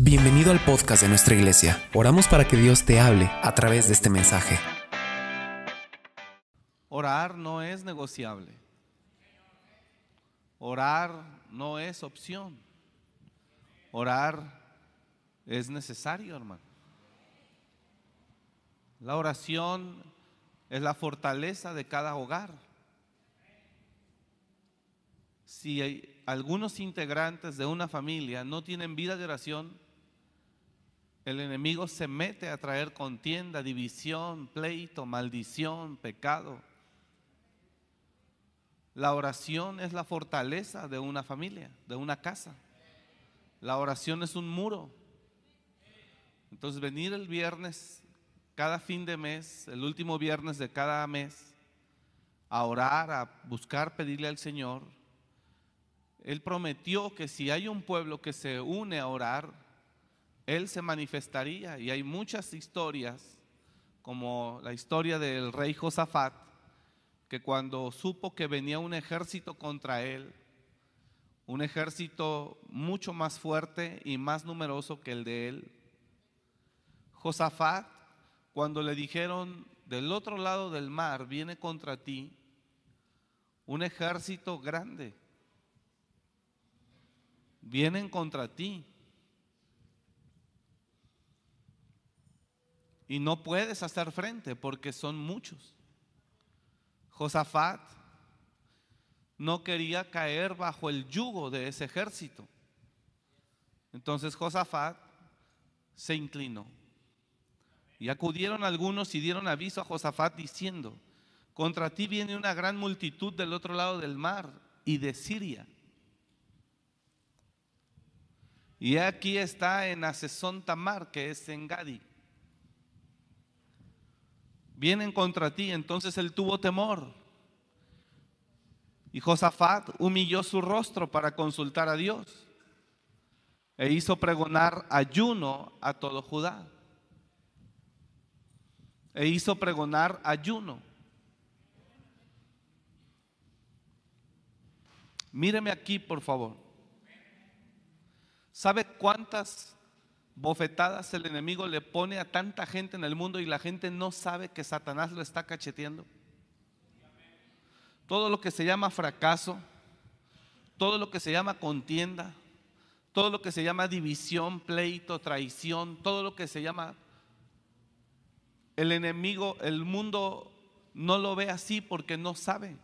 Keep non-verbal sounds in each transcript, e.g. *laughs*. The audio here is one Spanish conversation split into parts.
Bienvenido al podcast de nuestra iglesia. Oramos para que Dios te hable a través de este mensaje. Orar no es negociable. Orar no es opción. Orar es necesario, hermano. La oración es la fortaleza de cada hogar. Si algunos integrantes de una familia no tienen vida de oración, el enemigo se mete a traer contienda, división, pleito, maldición, pecado. La oración es la fortaleza de una familia, de una casa. La oración es un muro. Entonces venir el viernes, cada fin de mes, el último viernes de cada mes, a orar, a buscar, pedirle al Señor. Él prometió que si hay un pueblo que se une a orar, él se manifestaría. Y hay muchas historias, como la historia del rey Josafat, que cuando supo que venía un ejército contra él, un ejército mucho más fuerte y más numeroso que el de él, Josafat, cuando le dijeron, del otro lado del mar viene contra ti un ejército grande, vienen contra ti. Y no puedes hacer frente porque son muchos. Josafat no quería caer bajo el yugo de ese ejército. Entonces Josafat se inclinó. Y acudieron algunos y dieron aviso a Josafat diciendo, contra ti viene una gran multitud del otro lado del mar y de Siria. Y aquí está en Asesón Tamar, que es en Gadi vienen contra ti. Entonces él tuvo temor. Y Josafat humilló su rostro para consultar a Dios e hizo pregonar ayuno a todo Judá. E hizo pregonar ayuno. Míreme aquí, por favor. ¿Sabe cuántas bofetadas el enemigo le pone a tanta gente en el mundo y la gente no sabe que Satanás lo está cacheteando. Todo lo que se llama fracaso, todo lo que se llama contienda, todo lo que se llama división, pleito, traición, todo lo que se llama el enemigo, el mundo no lo ve así porque no sabe.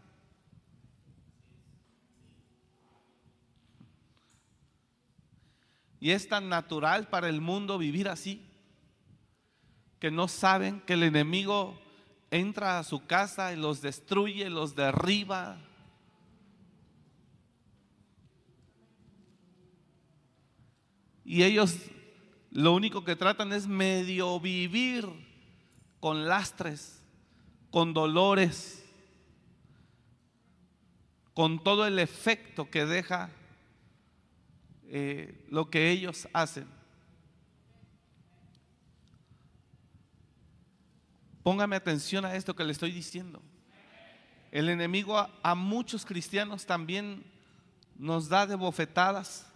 Y es tan natural para el mundo vivir así, que no saben que el enemigo entra a su casa y los destruye, los derriba. Y ellos lo único que tratan es medio vivir con lastres, con dolores, con todo el efecto que deja eh, lo que ellos hacen. Póngame atención a esto que le estoy diciendo. El enemigo a, muchos cristianos también nos da de bofetadas,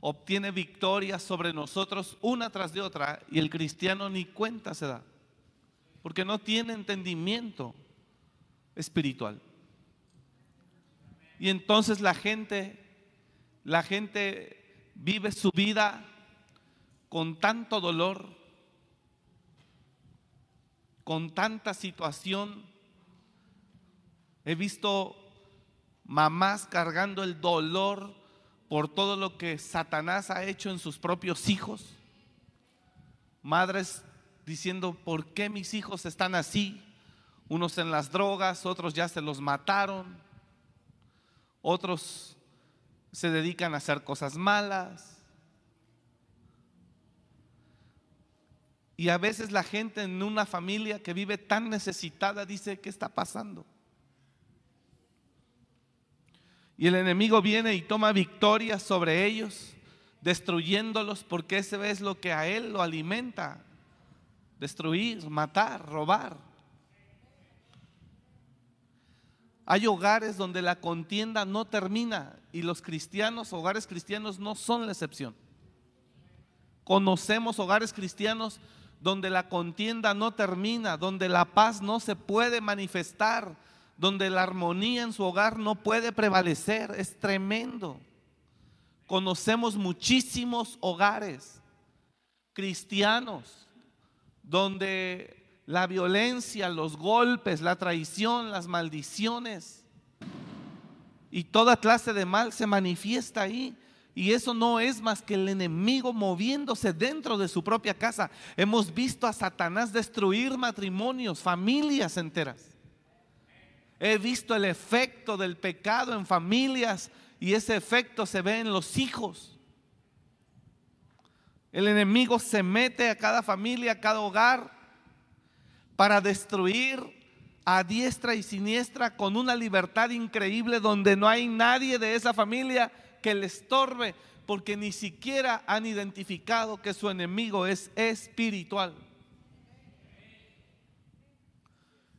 obtiene victorias sobre nosotros una tras de otra y el cristiano ni cuenta se da, porque no tiene entendimiento espiritual. Y entonces la gente la gente vive su vida con tanto dolor, con tanta situación. He visto mamás cargando el dolor por todo lo que Satanás ha hecho en sus propios hijos. Madres diciendo, ¿por qué mis hijos están así? Unos en las drogas, otros ya se los mataron, otros se dedican a hacer cosas malas. Y a veces la gente en una familia que vive tan necesitada dice, ¿qué está pasando? Y el enemigo viene y toma victoria sobre ellos, destruyéndolos porque ese es lo que a él lo alimenta. Destruir, matar, robar. Hay hogares donde la contienda no termina y los cristianos, hogares cristianos, no son la excepción. Conocemos hogares cristianos donde la contienda no termina, donde la paz no se puede manifestar, donde la armonía en su hogar no puede prevalecer. Es tremendo. Conocemos muchísimos hogares cristianos donde la violencia, los golpes, la traición, las maldiciones y toda clase de mal se manifiesta ahí. Y eso no es más que el enemigo moviéndose dentro de su propia casa. Hemos visto a Satanás destruir matrimonios, familias enteras. He visto el efecto del pecado en familias y ese efecto se ve en los hijos. El enemigo se mete a cada familia, a cada hogar, para destruir a diestra y siniestra con una libertad increíble donde no hay nadie de esa familia que le estorbe, porque ni siquiera han identificado que su enemigo es espiritual.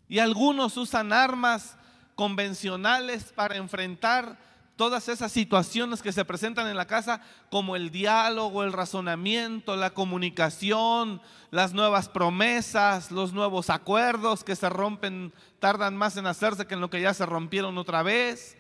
Y algunos usan armas convencionales para enfrentar todas esas situaciones que se presentan en la casa, como el diálogo, el razonamiento, la comunicación, las nuevas promesas, los nuevos acuerdos que se rompen, tardan más en hacerse que en lo que ya se rompieron otra vez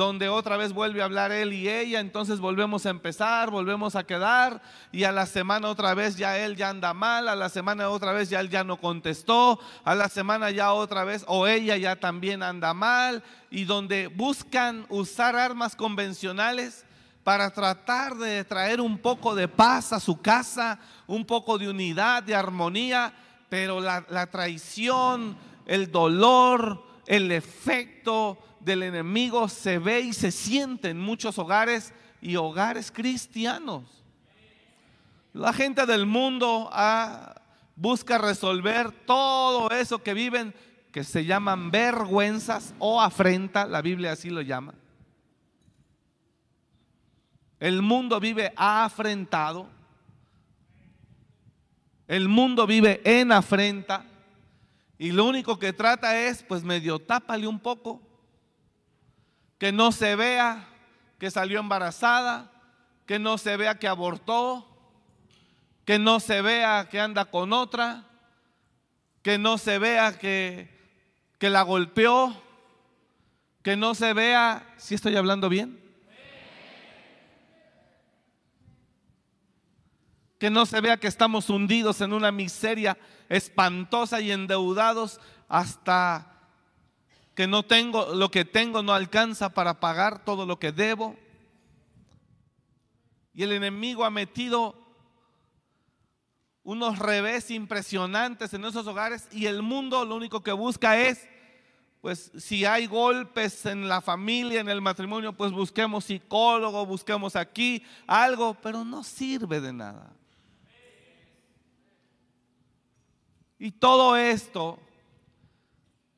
donde otra vez vuelve a hablar él y ella, entonces volvemos a empezar, volvemos a quedar y a la semana otra vez ya él ya anda mal, a la semana otra vez ya él ya no contestó, a la semana ya otra vez o ella ya también anda mal y donde buscan usar armas convencionales para tratar de traer un poco de paz a su casa, un poco de unidad, de armonía, pero la, la traición, el dolor, el efecto, del enemigo se ve y se siente en muchos hogares y hogares cristianos. La gente del mundo ah, busca resolver todo eso que viven, que se llaman vergüenzas o afrenta, la Biblia así lo llama. El mundo vive afrentado. El mundo vive en afrenta. Y lo único que trata es, pues medio tápale un poco que no se vea que salió embarazada, que no se vea que abortó, que no se vea que anda con otra, que no se vea que, que la golpeó, que no se vea, si estoy hablando bien, que no se vea que estamos hundidos en una miseria espantosa y endeudados hasta que no tengo, lo que tengo no alcanza para pagar todo lo que debo. Y el enemigo ha metido unos revés impresionantes en esos hogares y el mundo lo único que busca es, pues si hay golpes en la familia, en el matrimonio, pues busquemos psicólogo, busquemos aquí algo, pero no sirve de nada. Y todo esto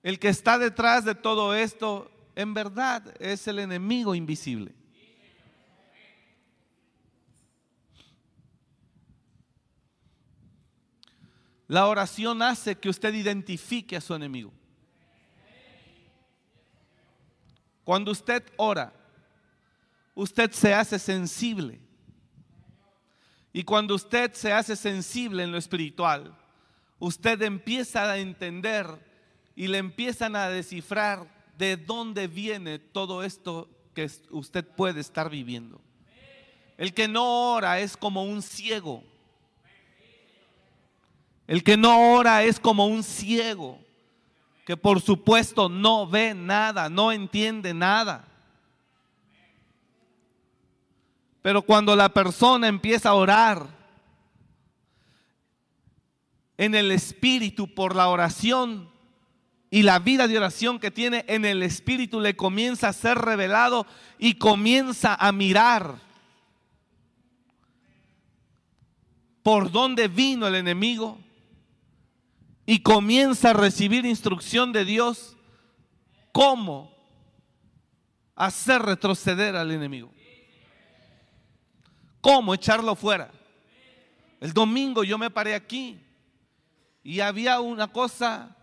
el que está detrás de todo esto, en verdad, es el enemigo invisible. La oración hace que usted identifique a su enemigo. Cuando usted ora, usted se hace sensible. Y cuando usted se hace sensible en lo espiritual, usted empieza a entender y le empiezan a descifrar de dónde viene todo esto que usted puede estar viviendo. El que no ora es como un ciego. El que no ora es como un ciego que por supuesto no ve nada, no entiende nada. Pero cuando la persona empieza a orar en el espíritu por la oración, y la vida de oración que tiene en el Espíritu le comienza a ser revelado y comienza a mirar por dónde vino el enemigo y comienza a recibir instrucción de Dios cómo hacer retroceder al enemigo. ¿Cómo echarlo fuera? El domingo yo me paré aquí y había una cosa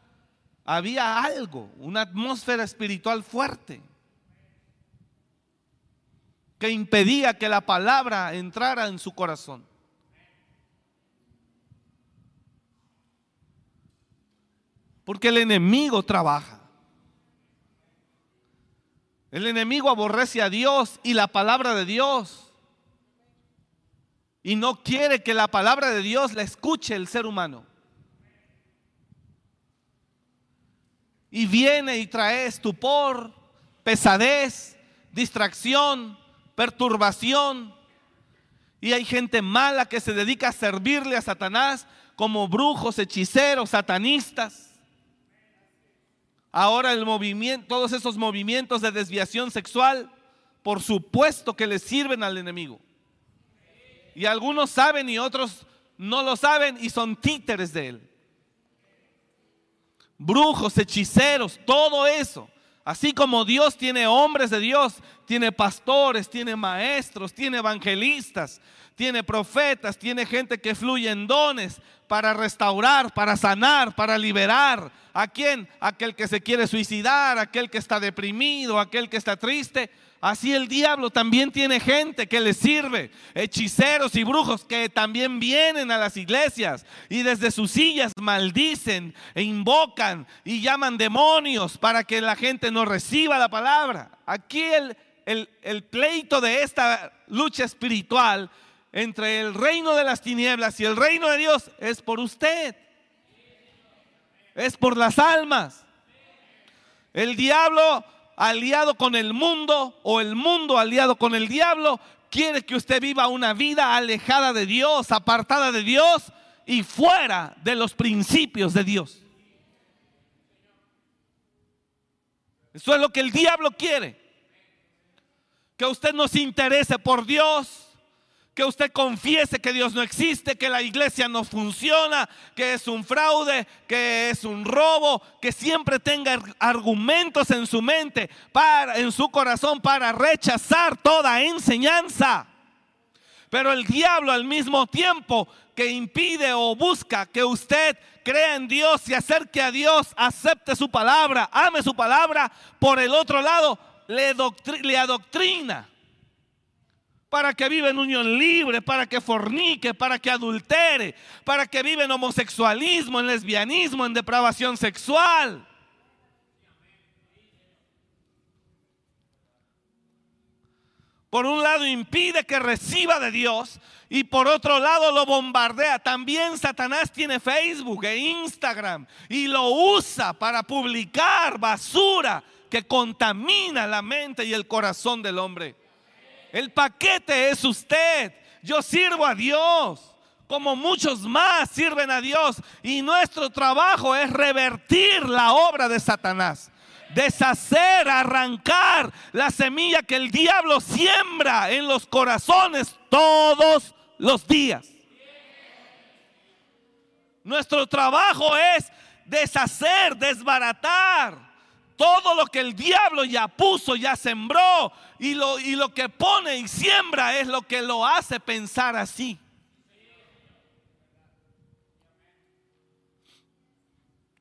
había algo, una atmósfera espiritual fuerte que impedía que la palabra entrara en su corazón. Porque el enemigo trabaja. El enemigo aborrece a Dios y la palabra de Dios. Y no quiere que la palabra de Dios la escuche el ser humano. Y viene y trae estupor, pesadez, distracción, perturbación. Y hay gente mala que se dedica a servirle a Satanás como brujos, hechiceros, satanistas. Ahora el movimiento, todos esos movimientos de desviación sexual, por supuesto que le sirven al enemigo. Y algunos saben y otros no lo saben y son títeres de él. Brujos, hechiceros, todo eso. Así como Dios tiene hombres de Dios, tiene pastores, tiene maestros, tiene evangelistas, tiene profetas, tiene gente que fluye en dones para restaurar, para sanar, para liberar. ¿A quién? Aquel que se quiere suicidar, aquel que está deprimido, aquel que está triste. Así el diablo también tiene gente que le sirve, hechiceros y brujos que también vienen a las iglesias y desde sus sillas maldicen e invocan y llaman demonios para que la gente no reciba la palabra. Aquí el, el, el pleito de esta lucha espiritual entre el reino de las tinieblas y el reino de Dios es por usted. Es por las almas. El diablo aliado con el mundo o el mundo aliado con el diablo quiere que usted viva una vida alejada de Dios, apartada de Dios y fuera de los principios de Dios. Eso es lo que el diablo quiere. Que usted no se interese por Dios que usted confiese que Dios no existe, que la iglesia no funciona, que es un fraude, que es un robo, que siempre tenga argumentos en su mente, para, en su corazón para rechazar toda enseñanza. Pero el diablo al mismo tiempo que impide o busca que usted crea en Dios y acerque a Dios, acepte su palabra, ame su palabra, por el otro lado le, le adoctrina para que viva en unión libre, para que fornique, para que adultere, para que viva en homosexualismo, en lesbianismo, en depravación sexual. Por un lado impide que reciba de Dios y por otro lado lo bombardea. También Satanás tiene Facebook e Instagram y lo usa para publicar basura que contamina la mente y el corazón del hombre. El paquete es usted. Yo sirvo a Dios como muchos más sirven a Dios. Y nuestro trabajo es revertir la obra de Satanás. Deshacer, arrancar la semilla que el diablo siembra en los corazones todos los días. Nuestro trabajo es deshacer, desbaratar todo lo que el diablo ya puso, ya sembró, y lo, y lo que pone y siembra es lo que lo hace pensar así.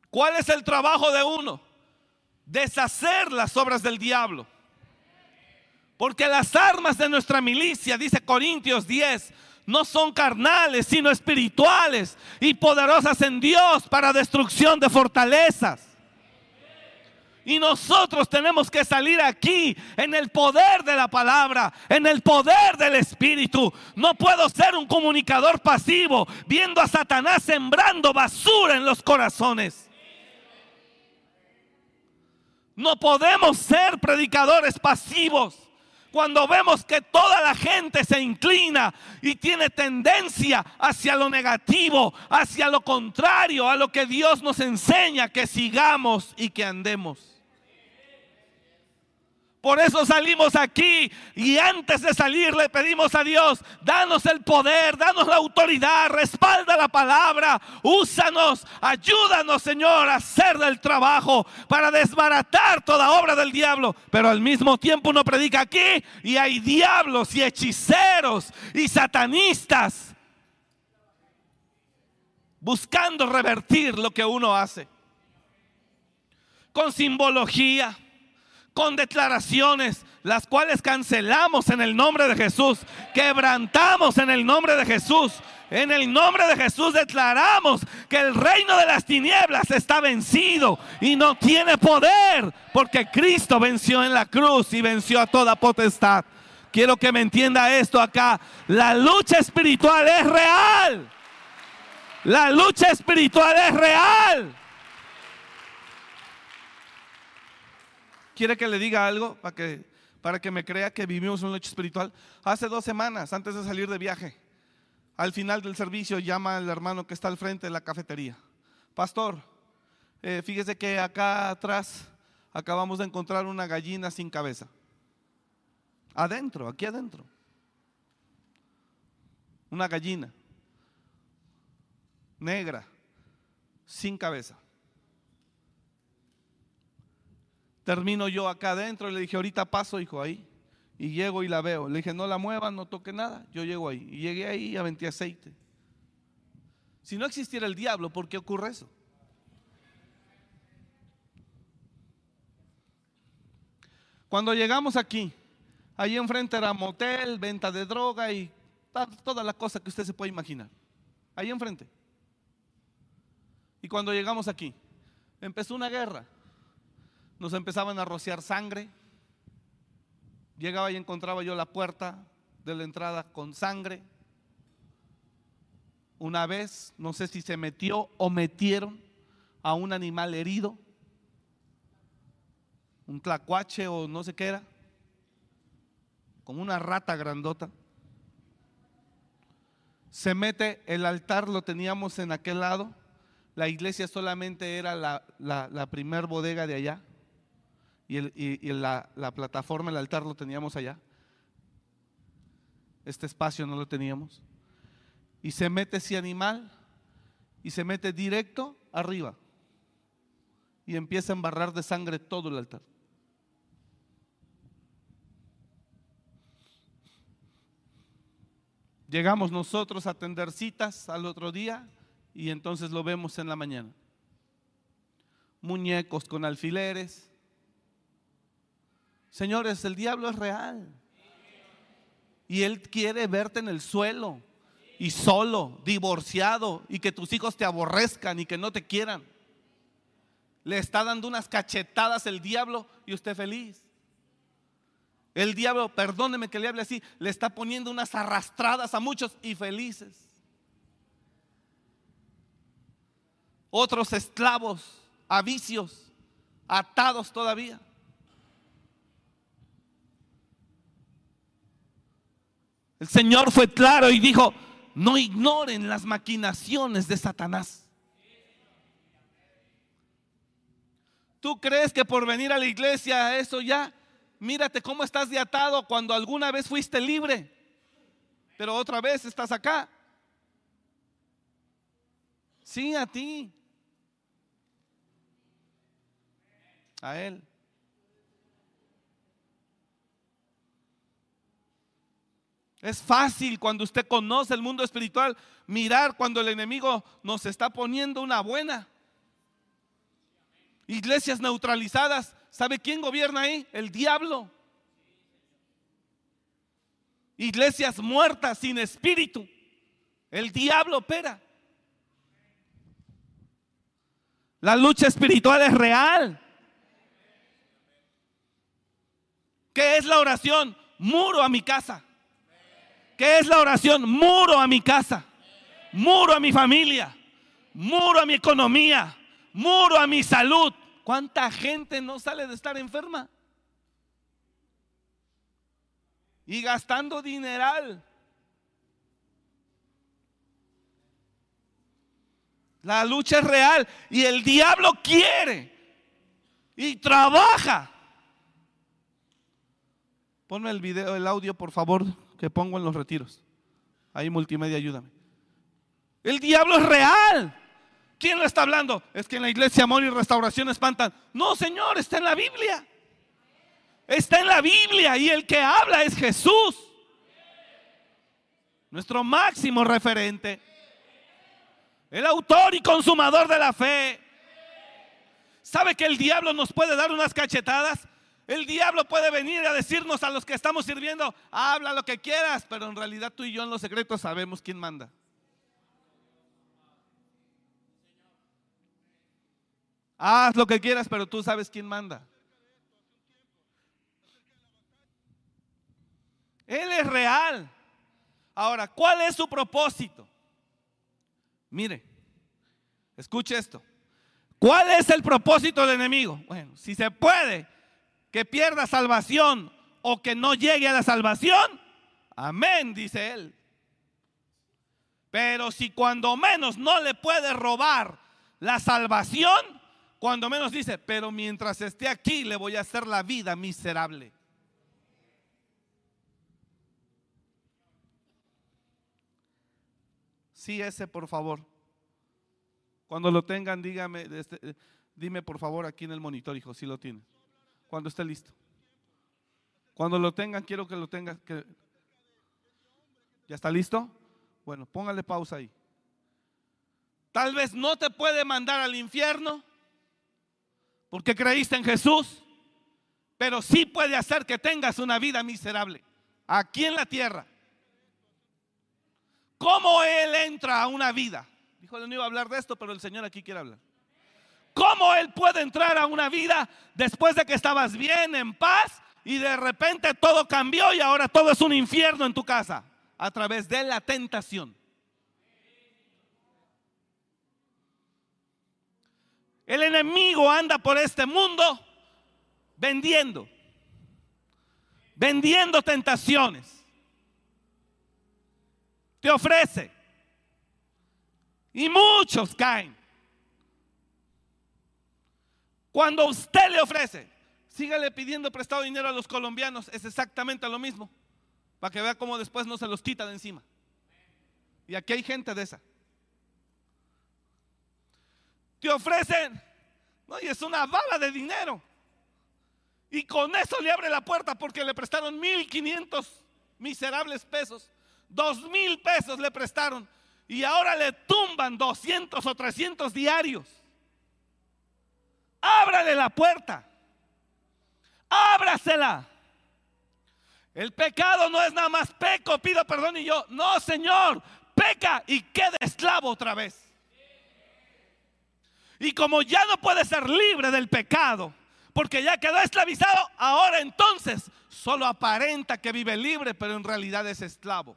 ¿Cuál es el trabajo de uno? Deshacer las obras del diablo. Porque las armas de nuestra milicia, dice Corintios 10, no son carnales, sino espirituales y poderosas en Dios para destrucción de fortalezas. Y nosotros tenemos que salir aquí en el poder de la palabra, en el poder del Espíritu. No puedo ser un comunicador pasivo viendo a Satanás sembrando basura en los corazones. No podemos ser predicadores pasivos cuando vemos que toda la gente se inclina y tiene tendencia hacia lo negativo, hacia lo contrario, a lo que Dios nos enseña que sigamos y que andemos. Por eso salimos aquí y antes de salir le pedimos a Dios, danos el poder, danos la autoridad, respalda la palabra, úsanos, ayúdanos Señor a hacer del trabajo para desbaratar toda obra del diablo. Pero al mismo tiempo uno predica aquí y hay diablos y hechiceros y satanistas buscando revertir lo que uno hace. Con simbología con declaraciones, las cuales cancelamos en el nombre de Jesús, quebrantamos en el nombre de Jesús En el nombre de Jesús declaramos que el reino de las tinieblas está vencido y no tiene poder porque Cristo venció en la cruz y venció a toda potestad. Quiero que me entienda esto acá. La lucha espiritual es real. La lucha espiritual es real. ¿Quiere que le diga algo para que, para que me crea que vivimos una lucha espiritual? Hace dos semanas, antes de salir de viaje, al final del servicio llama al hermano que está al frente de la cafetería. Pastor, eh, fíjese que acá atrás acabamos de encontrar una gallina sin cabeza. Adentro, aquí adentro. Una gallina negra, sin cabeza. Termino yo acá adentro y le dije, ahorita paso, hijo, ahí. Y llego y la veo. Le dije, no la muevan, no toque nada. Yo llego ahí. Y llegué ahí y aventé aceite. Si no existiera el diablo, ¿por qué ocurre eso? Cuando llegamos aquí, ahí enfrente era motel, venta de droga y todas las cosas que usted se puede imaginar. Ahí enfrente. Y cuando llegamos aquí, empezó una guerra. Nos empezaban a rociar sangre, Llegaba y encontraba yo la puerta de la entrada con sangre. Una vez, no sé si se metió o metieron a un animal herido, un tlacuache o no sé qué era, como una rata grandota. Se mete, el altar lo teníamos en aquel lado, la iglesia solamente era la, la, primer bodega de allá y, la, la plataforma, el altar lo teníamos allá. Este espacio no lo teníamos. Y se mete ese animal y se mete directo arriba. Y empieza a embarrar de sangre todo el altar. Llegamos nosotros a atender citas al otro día y entonces lo vemos en la mañana. Muñecos con alfileres, Señores, el diablo es real. Y él quiere verte en el suelo y solo, divorciado y que tus hijos te aborrezcan y que no te quieran. Le está dando unas cachetadas el diablo y usted feliz. El diablo, perdóneme que le hable así, le está poniendo unas arrastradas a muchos y felices. Otros esclavos a vicios, atados todavía. El Señor fue claro y dijo, no ignoren las maquinaciones de Satanás. ¿Tú crees que por venir a la iglesia eso ya, mírate cómo estás de atado cuando alguna vez fuiste libre, pero otra vez estás acá? Sí, a ti. A Él. Es fácil cuando usted conoce el mundo espiritual mirar cuando el enemigo nos está poniendo una buena. Iglesias neutralizadas. ¿Sabe quién gobierna ahí? El diablo. Iglesias muertas sin espíritu. El diablo opera. La lucha espiritual es real. ¿Qué es la oración? Muro a mi casa. ¿Qué es la oración? Muro a mi casa, muro a mi familia, muro a mi economía, muro a mi salud. ¿Cuánta gente no sale de estar enferma? Y gastando dineral. La lucha es real y el diablo quiere y trabaja. Ponme el video, el audio, por favor que pongo en los retiros. Ahí multimedia, ayúdame. El diablo es real. ¿Quién lo está hablando? Es que en la iglesia amor y restauración espantan. No, Señor, está en la Biblia. Está en la Biblia y el que habla es Jesús. Nuestro máximo referente. El autor y consumador de la fe. ¿Sabe que el diablo nos puede dar unas cachetadas? El diablo puede venir a decirnos a los que estamos sirviendo, habla lo que quieras, pero en realidad tú y yo en los secretos sabemos quién manda. Haz lo que quieras, pero tú sabes quién manda. Él es real. Ahora, ¿cuál es su propósito? Mire, escuche esto. ¿Cuál es el propósito del enemigo? Bueno, si se puede, que pierda salvación o que no llegue a la salvación, amén, dice él. Pero si cuando menos no le puede robar la salvación, cuando menos dice, pero mientras esté aquí le voy a hacer la vida miserable. Sí, ese por favor. Cuando lo tengan, dígame, este, dime por favor aquí en el monitor, hijo, si lo tiene. Cuando esté listo. Cuando lo tengan, quiero que lo tenga. Que... ¿Ya está listo? Bueno, póngale pausa ahí. Tal vez no te puede mandar al infierno, porque creíste en Jesús, pero sí puede hacer que tengas una vida miserable aquí en la tierra. ¿Cómo Él entra a una vida? Dijo, no iba a hablar de esto, pero el Señor aquí quiere hablar. ¿Cómo Él puede entrar a una vida después de que estabas bien, en paz, y de repente todo cambió y ahora todo es un infierno en tu casa? A través de la tentación. El enemigo anda por este mundo vendiendo, vendiendo tentaciones. Te ofrece. Y muchos caen. Cuando usted le ofrece, sígale pidiendo prestado dinero a los colombianos, es exactamente lo mismo. Para que vea cómo después no se los quita de encima. Y aquí hay gente de esa te ofrecen, no, y es una bala de dinero. Y con eso le abre la puerta porque le prestaron 1500 miserables pesos. Dos mil pesos le prestaron. Y ahora le tumban 200 o 300 diarios. Ábrale la puerta. Ábrasela. El pecado no es nada más peco, pido perdón y yo. No, Señor, peca y queda esclavo otra vez. Y como ya no puede ser libre del pecado, porque ya quedó esclavizado, ahora entonces solo aparenta que vive libre, pero en realidad es esclavo.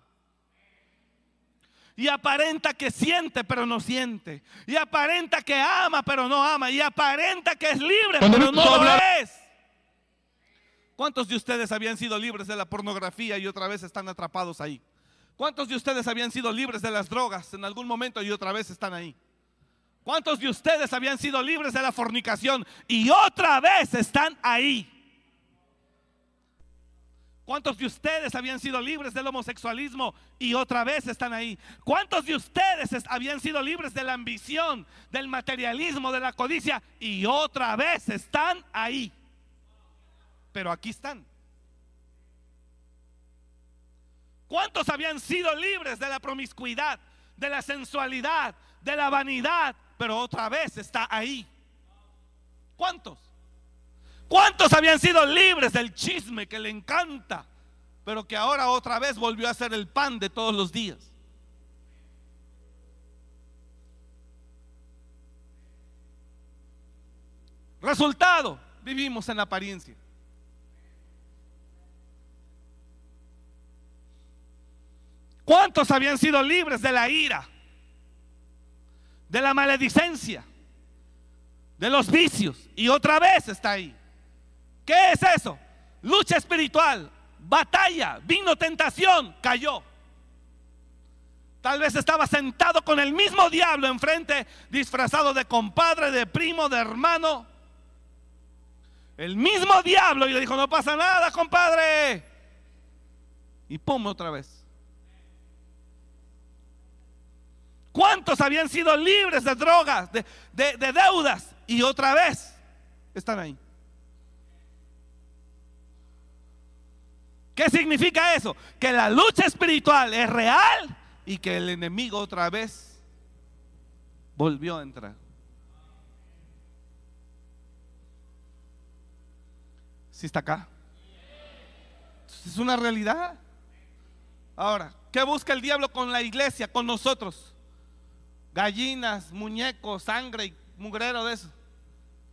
Y aparenta que siente, pero no siente. Y aparenta que ama, pero no ama. Y aparenta que es libre, pero no lo es. ¿Cuántos de ustedes habían sido libres de la pornografía y otra vez están atrapados ahí? ¿Cuántos de ustedes habían sido libres de las drogas en algún momento y otra vez están ahí? ¿Cuántos de ustedes habían sido libres de la fornicación y otra vez están ahí? ¿Cuántos de ustedes habían sido libres del homosexualismo y otra vez están ahí? ¿Cuántos de ustedes habían sido libres de la ambición, del materialismo, de la codicia y otra vez están ahí? Pero aquí están. ¿Cuántos habían sido libres de la promiscuidad, de la sensualidad, de la vanidad, pero otra vez está ahí. ¿Cuántos? ¿Cuántos habían sido libres del chisme que le encanta, pero que ahora otra vez volvió a ser el pan de todos los días? Resultado, vivimos en apariencia. ¿Cuántos habían sido libres de la ira? de la maledicencia, de los vicios. Y otra vez está ahí. ¿Qué es eso? Lucha espiritual, batalla, vino tentación, cayó. Tal vez estaba sentado con el mismo diablo enfrente, disfrazado de compadre, de primo, de hermano. El mismo diablo y le dijo, no pasa nada, compadre. Y pum, otra vez. ¿Cuántos habían sido libres de drogas, de, deudas? Y otra vez están ahí. ¿Qué significa eso? Que la lucha espiritual es real y que el enemigo otra vez volvió a entrar. Si está acá. Es una realidad. Ahora, ¿qué busca el diablo con la iglesia, con nosotros? gallinas, muñecos, sangre y mugrero de eso.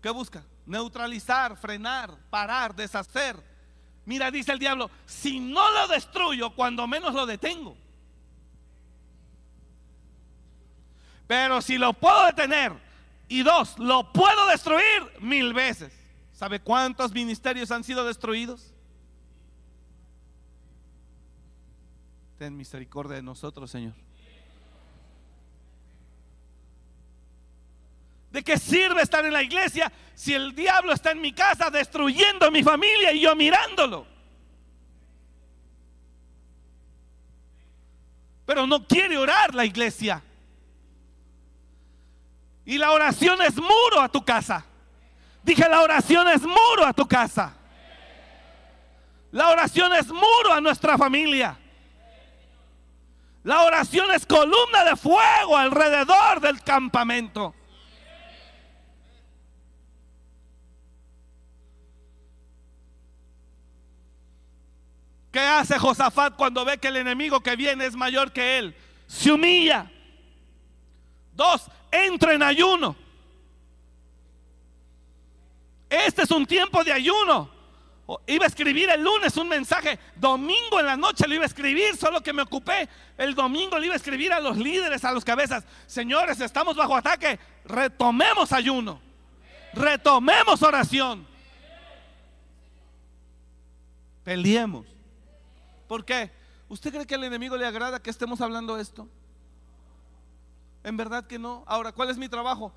¿Qué busca? Neutralizar, frenar, parar, deshacer. Mira, dice el diablo, si no lo destruyo, cuando menos lo detengo. Pero si lo puedo detener y dos, lo puedo destruir mil veces. ¿Sabe cuántos ministerios han sido destruidos? Ten misericordia de nosotros, Señor. ¿De qué sirve estar en la iglesia si el diablo está en mi casa destruyendo mi familia y yo mirándolo? Pero no quiere orar la iglesia. Y la oración es muro a tu casa. Dije, la oración es muro a tu casa. La oración es muro a nuestra familia. La oración es columna de fuego alrededor del campamento. ¿Qué hace Josafat cuando ve que el enemigo que viene es mayor que él? Se humilla. Dos, entra en ayuno. Este es un tiempo de ayuno. Iba a escribir el lunes un mensaje, domingo en la noche lo iba a escribir, solo que me ocupé. El domingo le iba a escribir a los líderes, a los cabezas. Señores, estamos bajo ataque. Retomemos ayuno. Retomemos oración. Peleemos. ¿Por qué? ¿Usted cree que al enemigo le agrada que estemos hablando esto? En verdad que no. Ahora, ¿cuál es mi trabajo?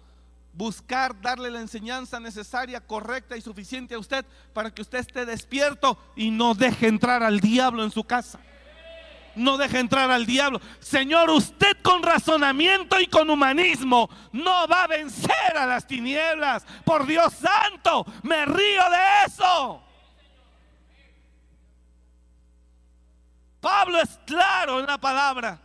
Buscar darle la enseñanza necesaria, correcta y suficiente a usted para que usted esté despierto y no deje entrar al diablo en su casa. No deje entrar al diablo. Señor, usted con razonamiento y con humanismo no va a vencer a las tinieblas. Por Dios santo, me río de eso. Pablo es claro en la palabra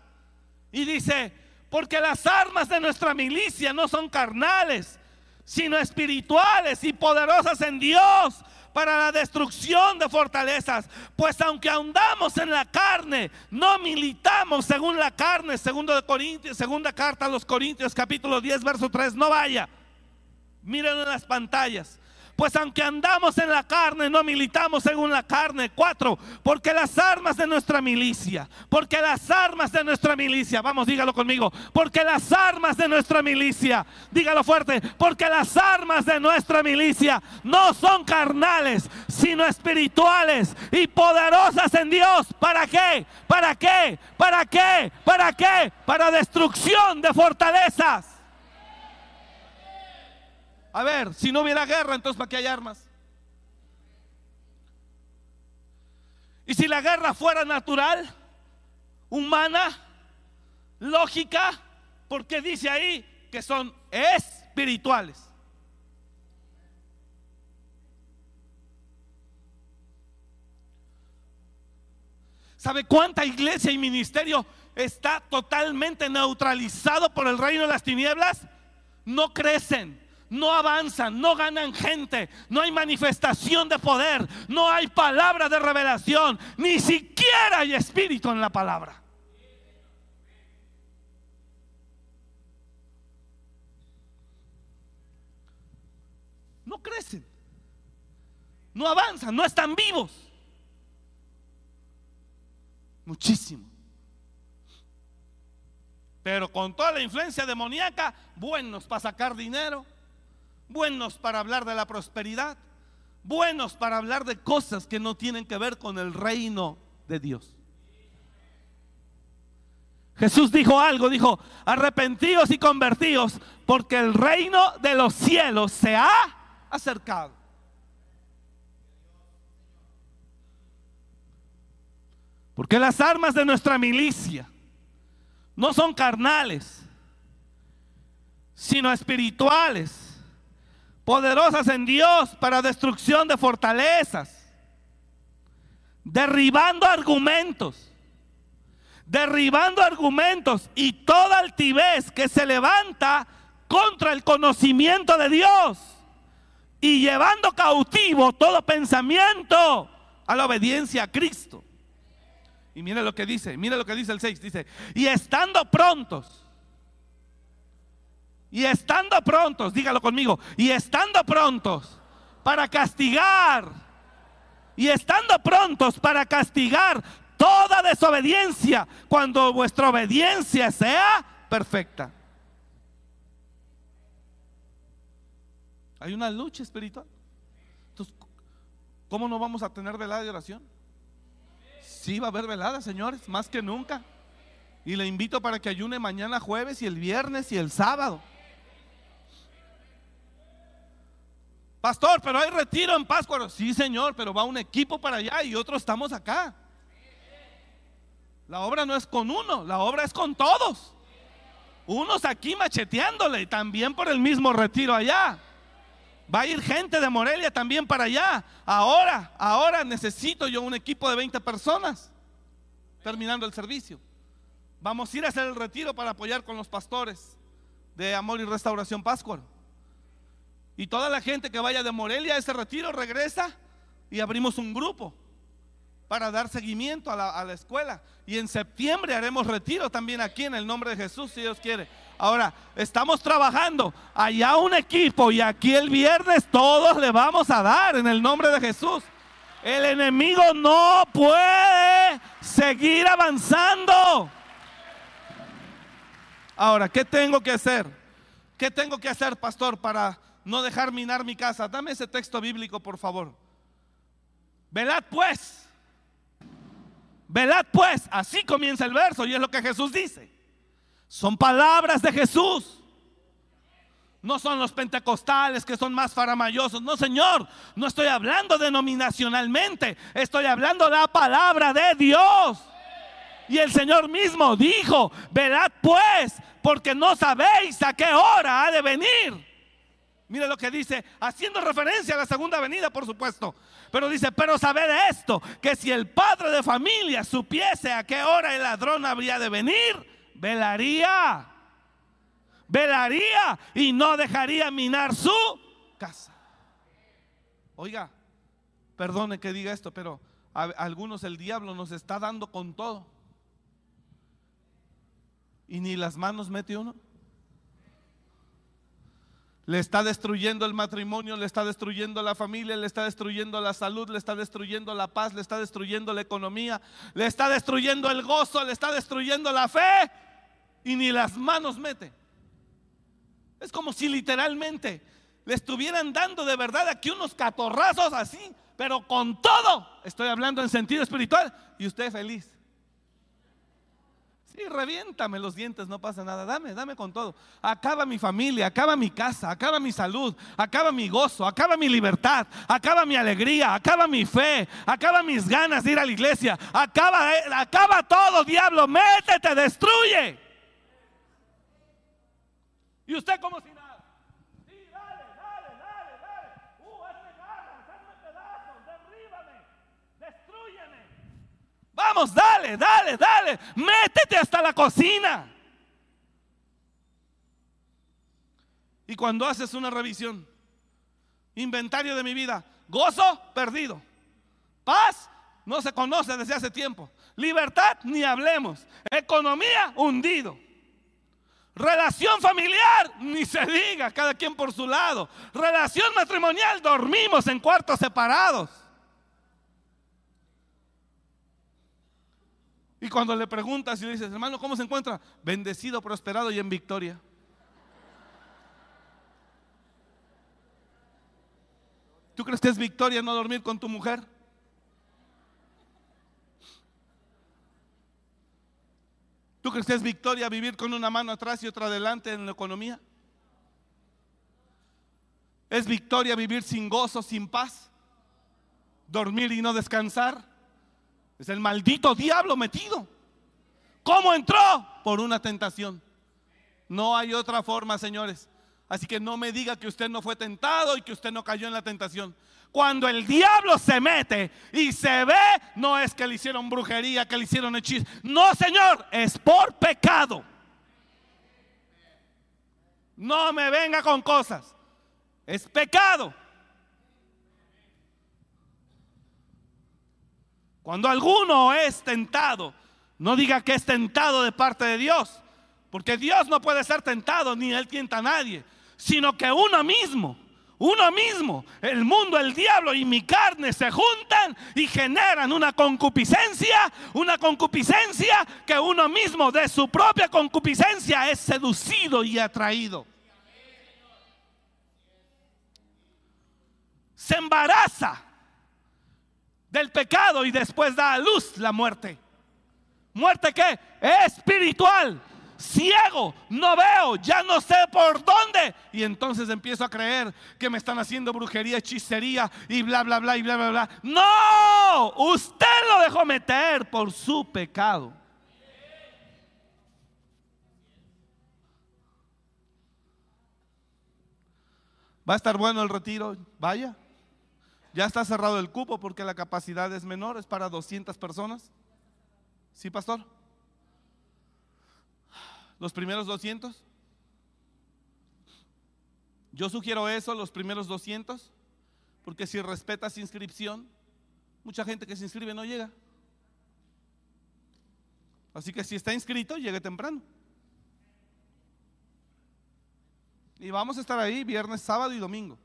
y dice, porque las armas de nuestra milicia no son carnales, sino espirituales y poderosas en Dios para la destrucción de fortalezas. Pues aunque ahondamos en la carne, no militamos según la carne, segundo de Corintios, segunda carta a los Corintios, capítulo 10, verso 3. No vaya. Miren en las pantallas. Pues aunque andamos en la carne, no militamos según la carne. Cuatro, porque las armas de nuestra milicia, porque las armas de nuestra milicia, vamos, dígalo conmigo, porque las armas de nuestra milicia, dígalo fuerte, porque las armas de nuestra milicia no son carnales, sino espirituales y poderosas en Dios. ¿Para qué? ¿Para qué? ¿Para qué? ¿Para qué? Para destrucción de fortalezas. A ver, si no hubiera guerra, entonces ¿para qué hay armas? Y si la guerra fuera natural, humana, lógica, ¿por qué dice ahí que son espirituales? ¿Sabe cuánta iglesia y ministerio está totalmente neutralizado por el reino de las tinieblas? No crecen no avanzan, no ganan gente, no hay manifestación de poder, no hay palabra de revelación, ni siquiera hay espíritu en la palabra. No crecen, no avanzan, no están vivos. Muchísimo. Pero con toda la influencia demoníaca, buenos para sacar dinero buenos para hablar de la prosperidad, buenos para hablar de cosas que no tienen que ver con el reino de Dios. Jesús dijo algo, dijo, arrepentíos y convertíos, porque el reino de los cielos se ha acercado. Porque las armas de nuestra milicia no son carnales, sino espirituales poderosas en Dios para destrucción de fortalezas, derribando argumentos, derribando argumentos y toda altivez que se levanta contra el conocimiento de Dios y llevando cautivo todo pensamiento a la obediencia a Cristo. Y mire lo que dice, mire lo que dice el 6, dice, y estando prontos Y estando prontos, dígalo conmigo, y estando prontos para castigar, y estando prontos para castigar toda desobediencia cuando vuestra obediencia sea perfecta. Hay una lucha espiritual. Entonces, ¿cómo no vamos a tener velada de oración? Sí, va a haber velada, señores, más que nunca. Y le invito para que ayune mañana jueves y el viernes y el sábado. Pastor, pero hay retiro en Pascua. Sí, señor, pero va un equipo para allá y otros estamos acá. La obra no es con uno, la obra es con todos. Unos aquí macheteándole y también por el mismo retiro allá. Va a ir gente de Morelia también para allá. Ahora, ahora necesito yo un equipo de 20 personas terminando el servicio. Vamos a ir a hacer el retiro para apoyar con los pastores de Amor y Restauración Pascua. Y toda la gente que vaya de Morelia a ese retiro regresa y abrimos un grupo para dar seguimiento a la, escuela. Y en septiembre haremos retiro también aquí en el nombre de Jesús, si Dios quiere. Ahora, estamos trabajando allá un equipo y aquí el viernes todos le vamos a dar en el nombre de Jesús. El enemigo no puede seguir avanzando. Ahora, ¿qué tengo que hacer? ¿Qué tengo que hacer, pastor, para no dejar minar mi casa? Dame ese texto bíblico, por favor. Velad pues. Velad pues. Así comienza el verso y es lo que Jesús dice. Son palabras de Jesús. No son los pentecostales que son más faramayosos. No, Señor. No estoy hablando denominacionalmente. Estoy hablando la palabra de Dios. Y el Señor mismo dijo, velad pues, porque no sabéis a qué hora ha de venir. Mire lo que dice, haciendo referencia a la segunda venida, por supuesto. Pero dice, pero sabed esto, que si el padre de familia supiese a qué hora el ladrón habría de venir, velaría, velaría y no dejaría minar su casa. Oiga, perdone que diga esto, pero a algunos el diablo nos está dando con todo y ni las manos mete uno. Le está destruyendo el matrimonio, le está destruyendo la familia, le está destruyendo la salud, le está destruyendo la paz, le está destruyendo la economía, le está destruyendo el gozo, le está destruyendo la fe y ni las manos mete. Es como si literalmente le estuvieran dando de verdad aquí unos catorrazos así, pero con todo, estoy hablando en sentido espiritual, y usted feliz. Sí, reviéntame los dientes, no pasa nada. Dame, dame con todo. Acaba mi familia, acaba mi casa, acaba mi salud, acaba mi gozo, acaba mi libertad, acaba mi alegría, acaba mi fe, acaba mis ganas de ir a la iglesia. Acaba, acaba todo, diablo. Métete, destruye. Y usted como si nada. Sí, dale, dale, dale, dale. Uh, hazme ganas, hazme pedazos, derríbame, destruyeme. Vamos, dale, dale, dale. Métete hasta la cocina. Y cuando haces una revisión, inventario de mi vida, gozo perdido, paz no se conoce desde hace tiempo, libertad ni hablemos, economía hundido. Relación familiar, ni se diga, cada quien por su lado. Relación matrimonial, dormimos en cuartos separados. Y cuando le preguntas y le dices, hermano, ¿cómo se encuentra? Bendecido, prosperado y en victoria. ¿Tú crees que es victoria no dormir con tu mujer? ¿Tú crees que es victoria vivir con una mano atrás y otra adelante en la economía? ¿Es victoria vivir sin gozo, sin paz? ¿Dormir y no descansar? Es el maldito diablo metido. ¿Cómo entró? Por una tentación. No hay otra forma, señores. Así que no me diga que usted no fue tentado y que usted no cayó en la tentación. Cuando el diablo se mete y se ve, no es que le hicieron brujería, que le hicieron hechizo. No, Señor, es por pecado. No me venga con cosas. Es pecado. Cuando alguno es tentado, no diga que es tentado de parte de Dios, Porque Dios no puede ser tentado ni Él tienta a nadie, sino que uno mismo, uno mismo, el mundo, el diablo y mi carne se juntan y generan una concupiscencia, una concupiscencia que uno mismo de su propia concupiscencia es seducido y atraído. Se embaraza del pecado y después da a luz la muerte. ¿Muerte qué? Espiritual ciego, no veo, ya no sé por dónde. Y entonces empiezo a creer que me están haciendo brujería, hechicería y bla, bla, bla, y bla, bla, bla. No, usted lo dejó meter por su pecado. Va a estar bueno el retiro, vaya. Ya está cerrado el cupo porque la capacidad es menor, es para 200 personas. ¿Sí, pastor? los primeros 200. Yo sugiero eso, los primeros 200, porque si respetas inscripción, mucha gente que se inscribe no llega. Así que si está inscrito, llegue temprano. Y vamos a estar ahí viernes, sábado y domingo.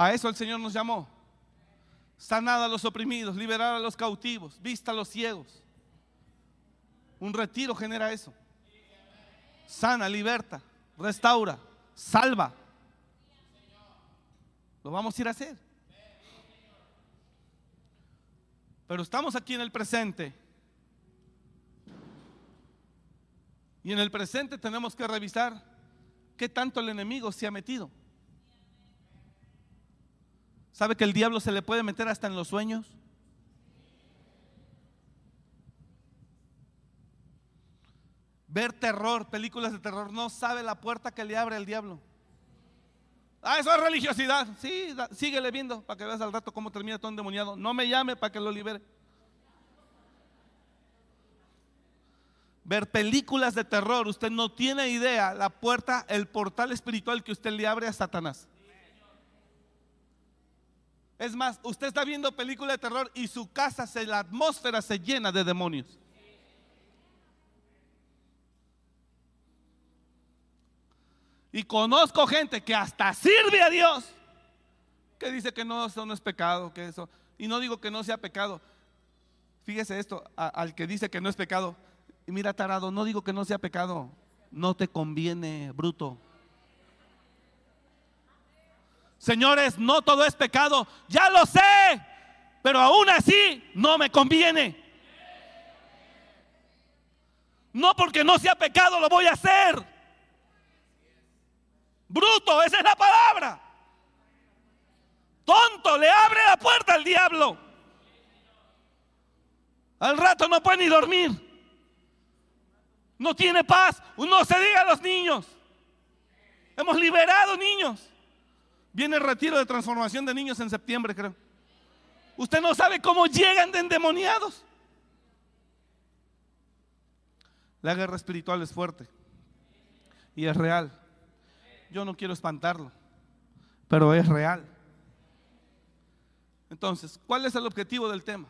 A eso el Señor nos llamó sanar a los oprimidos, liberar a los cautivos, vista a los ciegos. Un retiro genera eso. Sana, liberta, restaura, salva. Lo vamos a ir a hacer. Pero estamos aquí en el presente. Y en el presente tenemos que revisar qué tanto el enemigo se ha metido. ¿Sabe que el diablo se le puede meter hasta en los sueños? Ver terror, películas de terror, no sabe la puerta que le abre el diablo. Ah, eso es religiosidad. Sí, síguele viendo para que veas al rato cómo termina todo endemoniado. No me llame para que lo libere. Ver películas de terror, usted no tiene idea la puerta, el portal espiritual que usted le abre a Satanás. Es más, usted está viendo película de terror y su casa, se, la atmósfera se llena de demonios. Y conozco gente que hasta sirve a Dios, que dice que no, eso no es pecado, que eso. Y no digo que no sea pecado. Fíjese esto, al que dice que no es pecado. Y mira, tarado, no digo que no sea pecado. No te conviene, bruto. Señores, no todo es pecado, ya lo sé, pero aún así no me conviene. No porque no sea pecado lo voy a hacer. Bruto, esa es la palabra. Tonto, le abre la puerta al diablo. Al rato no puede ni dormir. No tiene paz. No se diga a los niños. Hemos liberado niños. Viene el retiro de transformación de niños en septiembre, creo. Usted no sabe cómo llegan de endemoniados. La guerra espiritual es fuerte y es real. Yo no quiero espantarlo, pero es real. Entonces, ¿cuál es el objetivo del tema?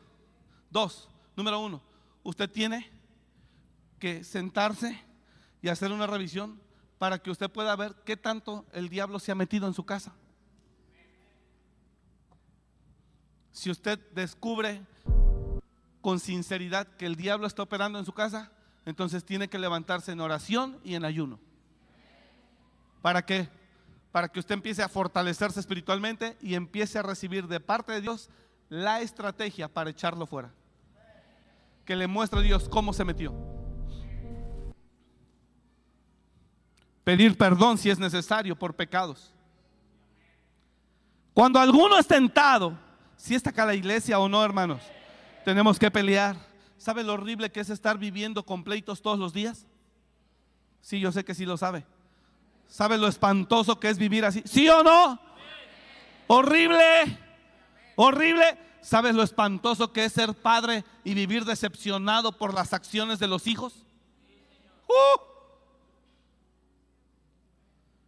Dos, número uno, usted tiene que sentarse y hacer una revisión para que usted pueda ver qué tanto el diablo se ha metido en su casa. Si usted descubre con sinceridad que el diablo está operando en su casa, entonces tiene que levantarse en oración y en ayuno. ¿Para qué? Para que usted empiece a fortalecerse espiritualmente y empiece a recibir de parte de Dios la estrategia para echarlo fuera. Que le muestre a Dios cómo se metió. Pedir perdón si es necesario por pecados. Cuando alguno es tentado, si está acá la iglesia o no, hermanos, tenemos que pelear. ¿Sabe lo horrible que es estar viviendo con pleitos todos los días? Sí, yo sé que sí lo sabe. ¿Sabe lo espantoso que es vivir así? ¿Sí o no? Horrible, horrible. ¿Sabes lo espantoso que es ser padre y vivir decepcionado por las acciones de los hijos? Uh.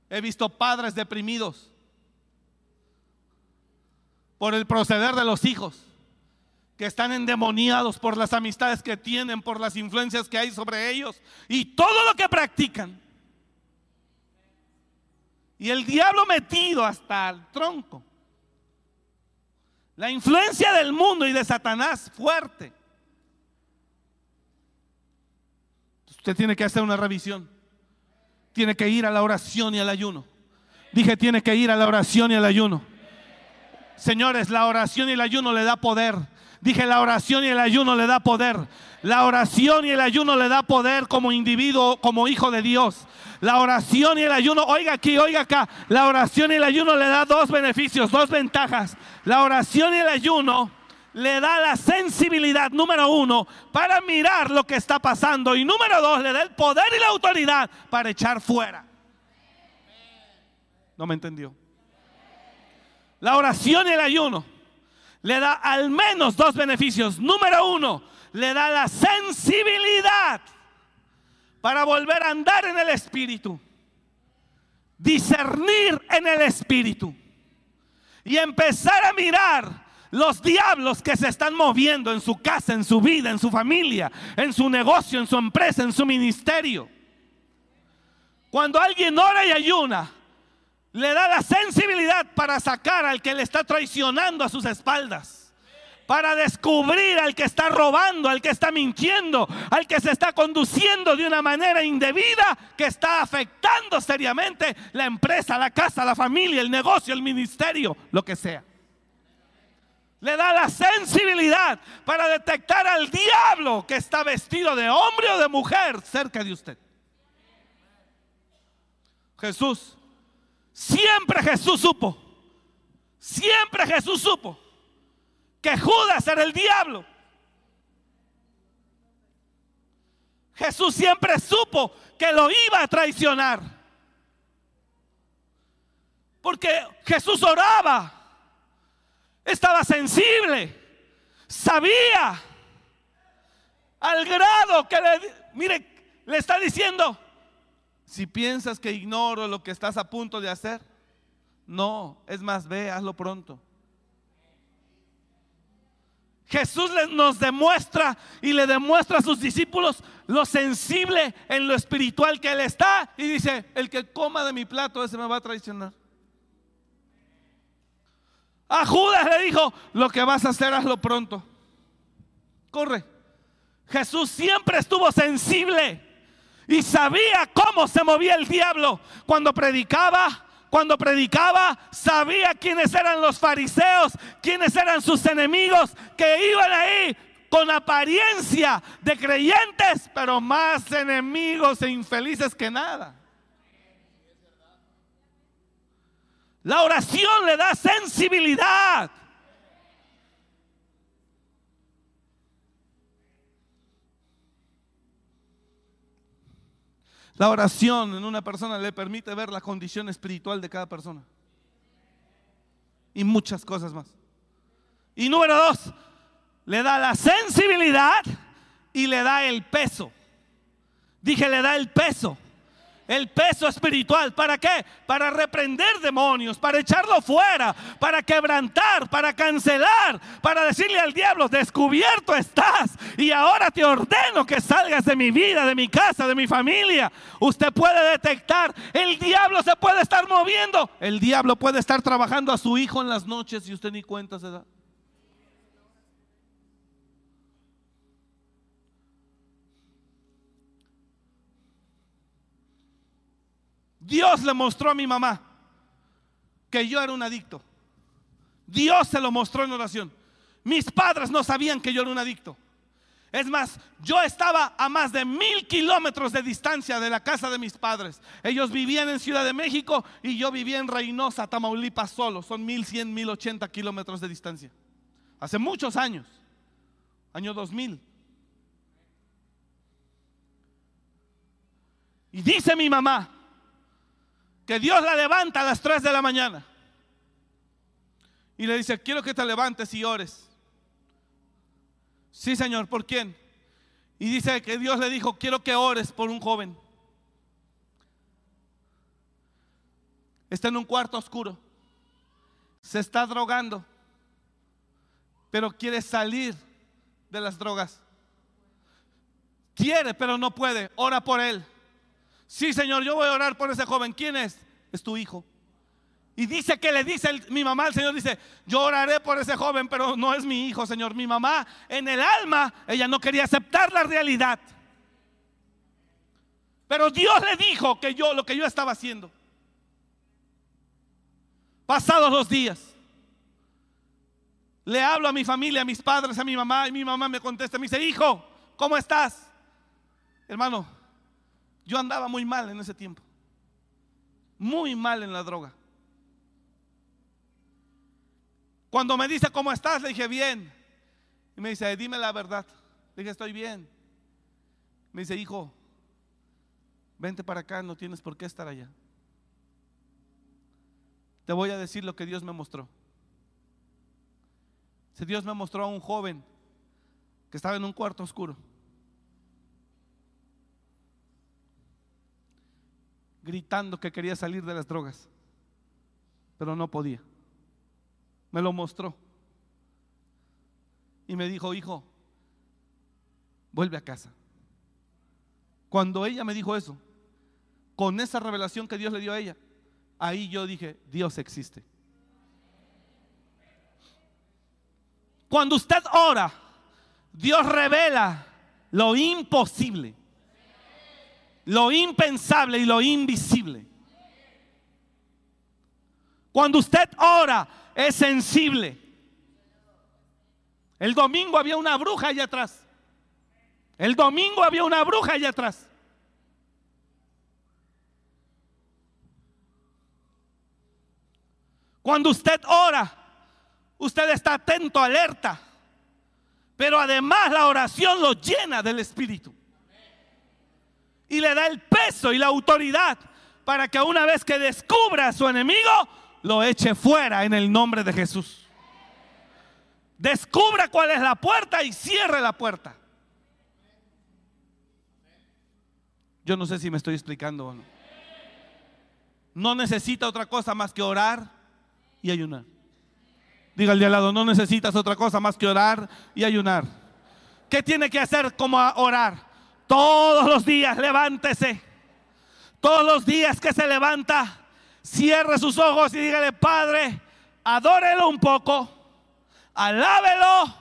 He visto padres deprimidos por el proceder de los hijos, que están endemoniados por las amistades que tienen, por las influencias que hay sobre ellos y todo lo que practican. Y el diablo metido hasta el tronco. La influencia del mundo y de Satanás fuerte. Usted tiene que hacer una revisión. Tiene que ir a la oración y al ayuno. Dije, tiene que ir a la oración y al ayuno. Señores, la oración y el ayuno le da poder. Dije, la oración y el ayuno le da poder. La oración y el ayuno le da poder como individuo, como hijo de Dios. La oración y el ayuno, oiga aquí, oiga acá, la oración y el ayuno le da dos beneficios, dos ventajas. La oración y el ayuno le da la sensibilidad, número uno, para mirar lo que está pasando. Y número dos, le da el poder y la autoridad para echar fuera. ¿No me entendió? La oración y el ayuno le da al menos dos beneficios. Número uno, le da la sensibilidad para volver a andar en el Espíritu, discernir en el Espíritu y empezar a mirar los diablos que se están moviendo en su casa, en su vida, en su familia, en su negocio, en su empresa, en su ministerio. Cuando alguien ora y ayuna, le da la sensibilidad para sacar al que le está traicionando a sus espaldas. Para descubrir al que está robando, al que está mintiendo, al que se está conduciendo de una manera indebida, que está afectando seriamente la empresa, la casa, la familia, el negocio, el ministerio, lo que sea. Le da la sensibilidad para detectar al diablo que está vestido de hombre o de mujer cerca de usted. Jesús Siempre Jesús supo, siempre Jesús supo que Judas era el diablo. Jesús siempre supo que lo iba a traicionar. Porque Jesús oraba, estaba sensible, sabía, al grado que le, mire, le está diciendo, si piensas que ignoro lo que estás a punto de hacer, no, es más, ve, hazlo pronto. Jesús nos demuestra y le demuestra a sus discípulos lo sensible en lo espiritual que Él está y dice, el que coma de mi plato ese me va a traicionar. A Judas le dijo, lo que vas a hacer hazlo pronto. Corre. Jesús siempre estuvo sensible y sabía cómo se movía el diablo cuando predicaba. Cuando predicaba, sabía quiénes eran los fariseos, quiénes eran sus enemigos, que iban ahí con apariencia de creyentes, pero más enemigos e infelices que nada. La oración le da sensibilidad. La oración en una persona le permite ver la condición espiritual de cada persona. Y muchas cosas más. Y número dos, le da la sensibilidad y le da el peso. Dije, le da el peso el peso espiritual. ¿Para qué? Para reprender demonios, para echarlo fuera, para quebrantar, para cancelar, para decirle al diablo, descubierto estás y ahora te ordeno que salgas de mi vida, de mi casa, de mi familia. Usted puede detectar, el diablo se puede estar moviendo, el diablo puede estar trabajando a su hijo en las noches y usted ni cuenta se da. Dios le mostró a mi mamá que yo era un adicto. Dios se lo mostró en oración. Mis padres no sabían que yo era un adicto. Es más, yo estaba a más de mil kilómetros de distancia de la casa de mis padres. Ellos vivían en Ciudad de México y yo vivía en Reynosa, Tamaulipas solo. Son mil cien, mil ochenta kilómetros de distancia. Hace muchos años, año 2000. Y dice mi mamá, que Dios la levanta a las 3 de la mañana. Y le dice, quiero que te levantes y ores. Sí, Señor, ¿por quién? Y dice que Dios le dijo, quiero que ores por un joven. Está en un cuarto oscuro. Se está drogando. Pero quiere salir de las drogas. Quiere, pero no puede. Ora por él. Sí, Señor, yo voy a orar por ese joven. ¿Quién es? Es tu hijo. Y dice que le dice mi mamá, el Señor dice, yo oraré por ese joven, pero no es mi hijo, Señor. Mi mamá en el alma, ella no quería aceptar la realidad. Pero Dios le dijo que yo, lo que yo estaba haciendo. Pasados los días, le hablo a mi familia, a mis padres, a mi mamá, y mi mamá me contesta, me dice, hijo, ¿cómo estás? Hermano, yo andaba muy mal en ese tiempo. Muy mal en la droga. Cuando me dice, ¿cómo estás? Le dije, bien. Y me dice, dime la verdad. Le dije, estoy bien. Me dice, hijo, vente para acá, no tienes por qué estar allá. Te voy a decir lo que Dios me mostró. Si Dios me mostró a un joven que estaba en un cuarto oscuro, gritando que quería salir de las drogas, pero no podía me lo mostró. Y me dijo, hijo, vuelve a casa. Cuando ella me dijo eso, con esa revelación que Dios le dio a ella, ahí yo dije, Dios existe. Cuando usted ora, Dios revela lo imposible, lo impensable y lo invisible. Cuando usted ora, es sensible. El domingo había una bruja allá atrás. El domingo había una bruja allá atrás. Cuando usted ora, usted está atento, alerta. Pero además la oración lo llena del Espíritu. Y le da el peso y la autoridad para que una vez que descubra a su enemigo, lo eche fuera en el nombre de Jesús. Descubra cuál es la puerta y cierre la puerta. Yo no sé si me estoy explicando o no. No necesita otra cosa más que orar y ayunar. Diga al de al lado, no necesitas otra cosa más que orar y ayunar. ¿Qué tiene que hacer como orar? Todos los días levántese. Todos los días que se levanta, cierre sus ojos y dígale, Padre, adórelo un poco, alábelo,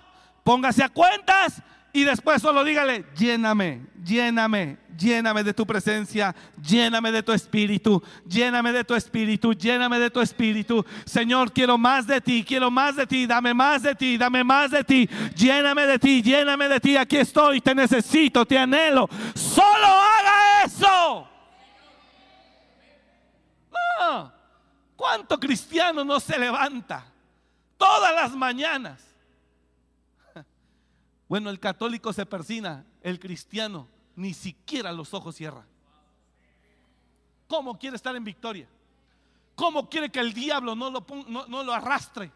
póngase a cuentas y después solo dígale, lléname, lléname, lléname de tu presencia, lléname de tu espíritu, lléname de tu espíritu, lléname de tu espíritu. Señor, quiero más de ti, quiero más de ti, dame más de ti, dame más de ti, lléname de ti, lléname de ti. Aquí estoy, te necesito, te anhelo. Solo haga eso. ¿Cuánto cristiano no se levanta todas las mañanas? Bueno, el católico se persina, el cristiano ni siquiera los ojos cierra. ¿Cómo quiere estar en victoria? ¿Cómo quiere que el diablo no lo, no lo arrastre?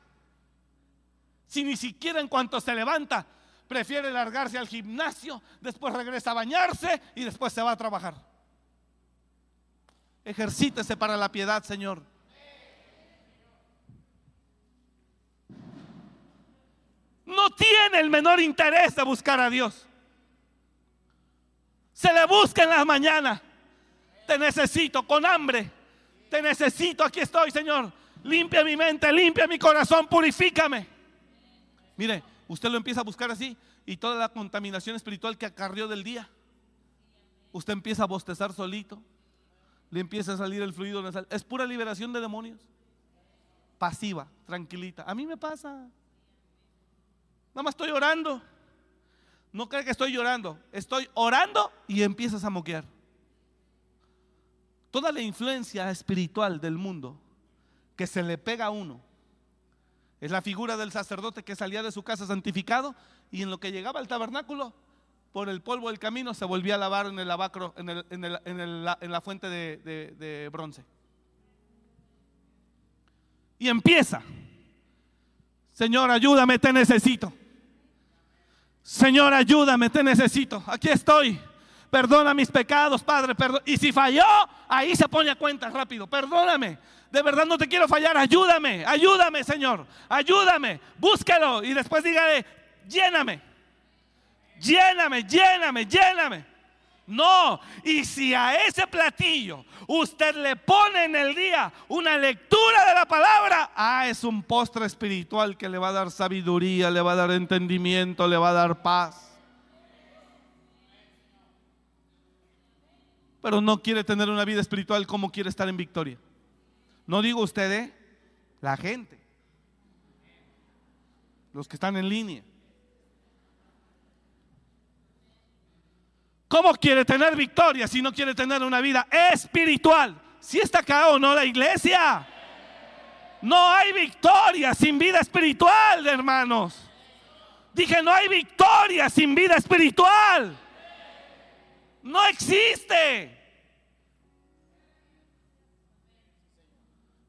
Si ni siquiera en cuanto se levanta prefiere largarse al gimnasio, después regresa a bañarse y después se va a trabajar. Ejercítese para la piedad, Señor. No tiene el menor interés de buscar a Dios. Se le busca en las mañanas. Te necesito con hambre. Te necesito. Aquí estoy, Señor. Limpia mi mente, limpia mi corazón, purifícame. Mire, usted lo empieza a buscar así y toda la contaminación espiritual que acarrió del día. Usted empieza a bostezar solito le empieza a salir el fluido nasal. Es pura liberación de demonios. Pasiva, tranquilita. A mí me pasa. Nada más estoy orando. No cree que estoy llorando. Estoy orando y empiezas a moquear. Toda la influencia espiritual del mundo que se le pega a uno es la figura del sacerdote que salía de su casa santificado y en lo que llegaba al tabernáculo por el polvo del camino, se volvía a lavar en el lavacro, en, la fuente de, bronce. Y empieza. Señor, ayúdame, te necesito. Señor, ayúdame, te necesito. Aquí estoy. Perdona mis pecados, Padre. Perdón. Y si falló, ahí se pone a cuenta rápido. Perdóname. De verdad no te quiero fallar. Ayúdame, ayúdame, Señor. Ayúdame. Búsquelo. Y después dígale, lléname. lléname, lléname, lléname. No, y si a ese platillo usted le pone en el día una lectura de la palabra, ah, es un postre espiritual que le va a dar sabiduría, le va a dar entendimiento, le va a dar paz. Pero no quiere tener una vida espiritual como quiere estar en victoria. No digo usted, ¿eh? la gente, los que están en línea. ¿Cómo quiere tener victoria si no quiere tener una vida espiritual? Si está acá o no la iglesia. No hay victoria sin vida espiritual, hermanos. Dije, no hay victoria sin vida espiritual. No existe.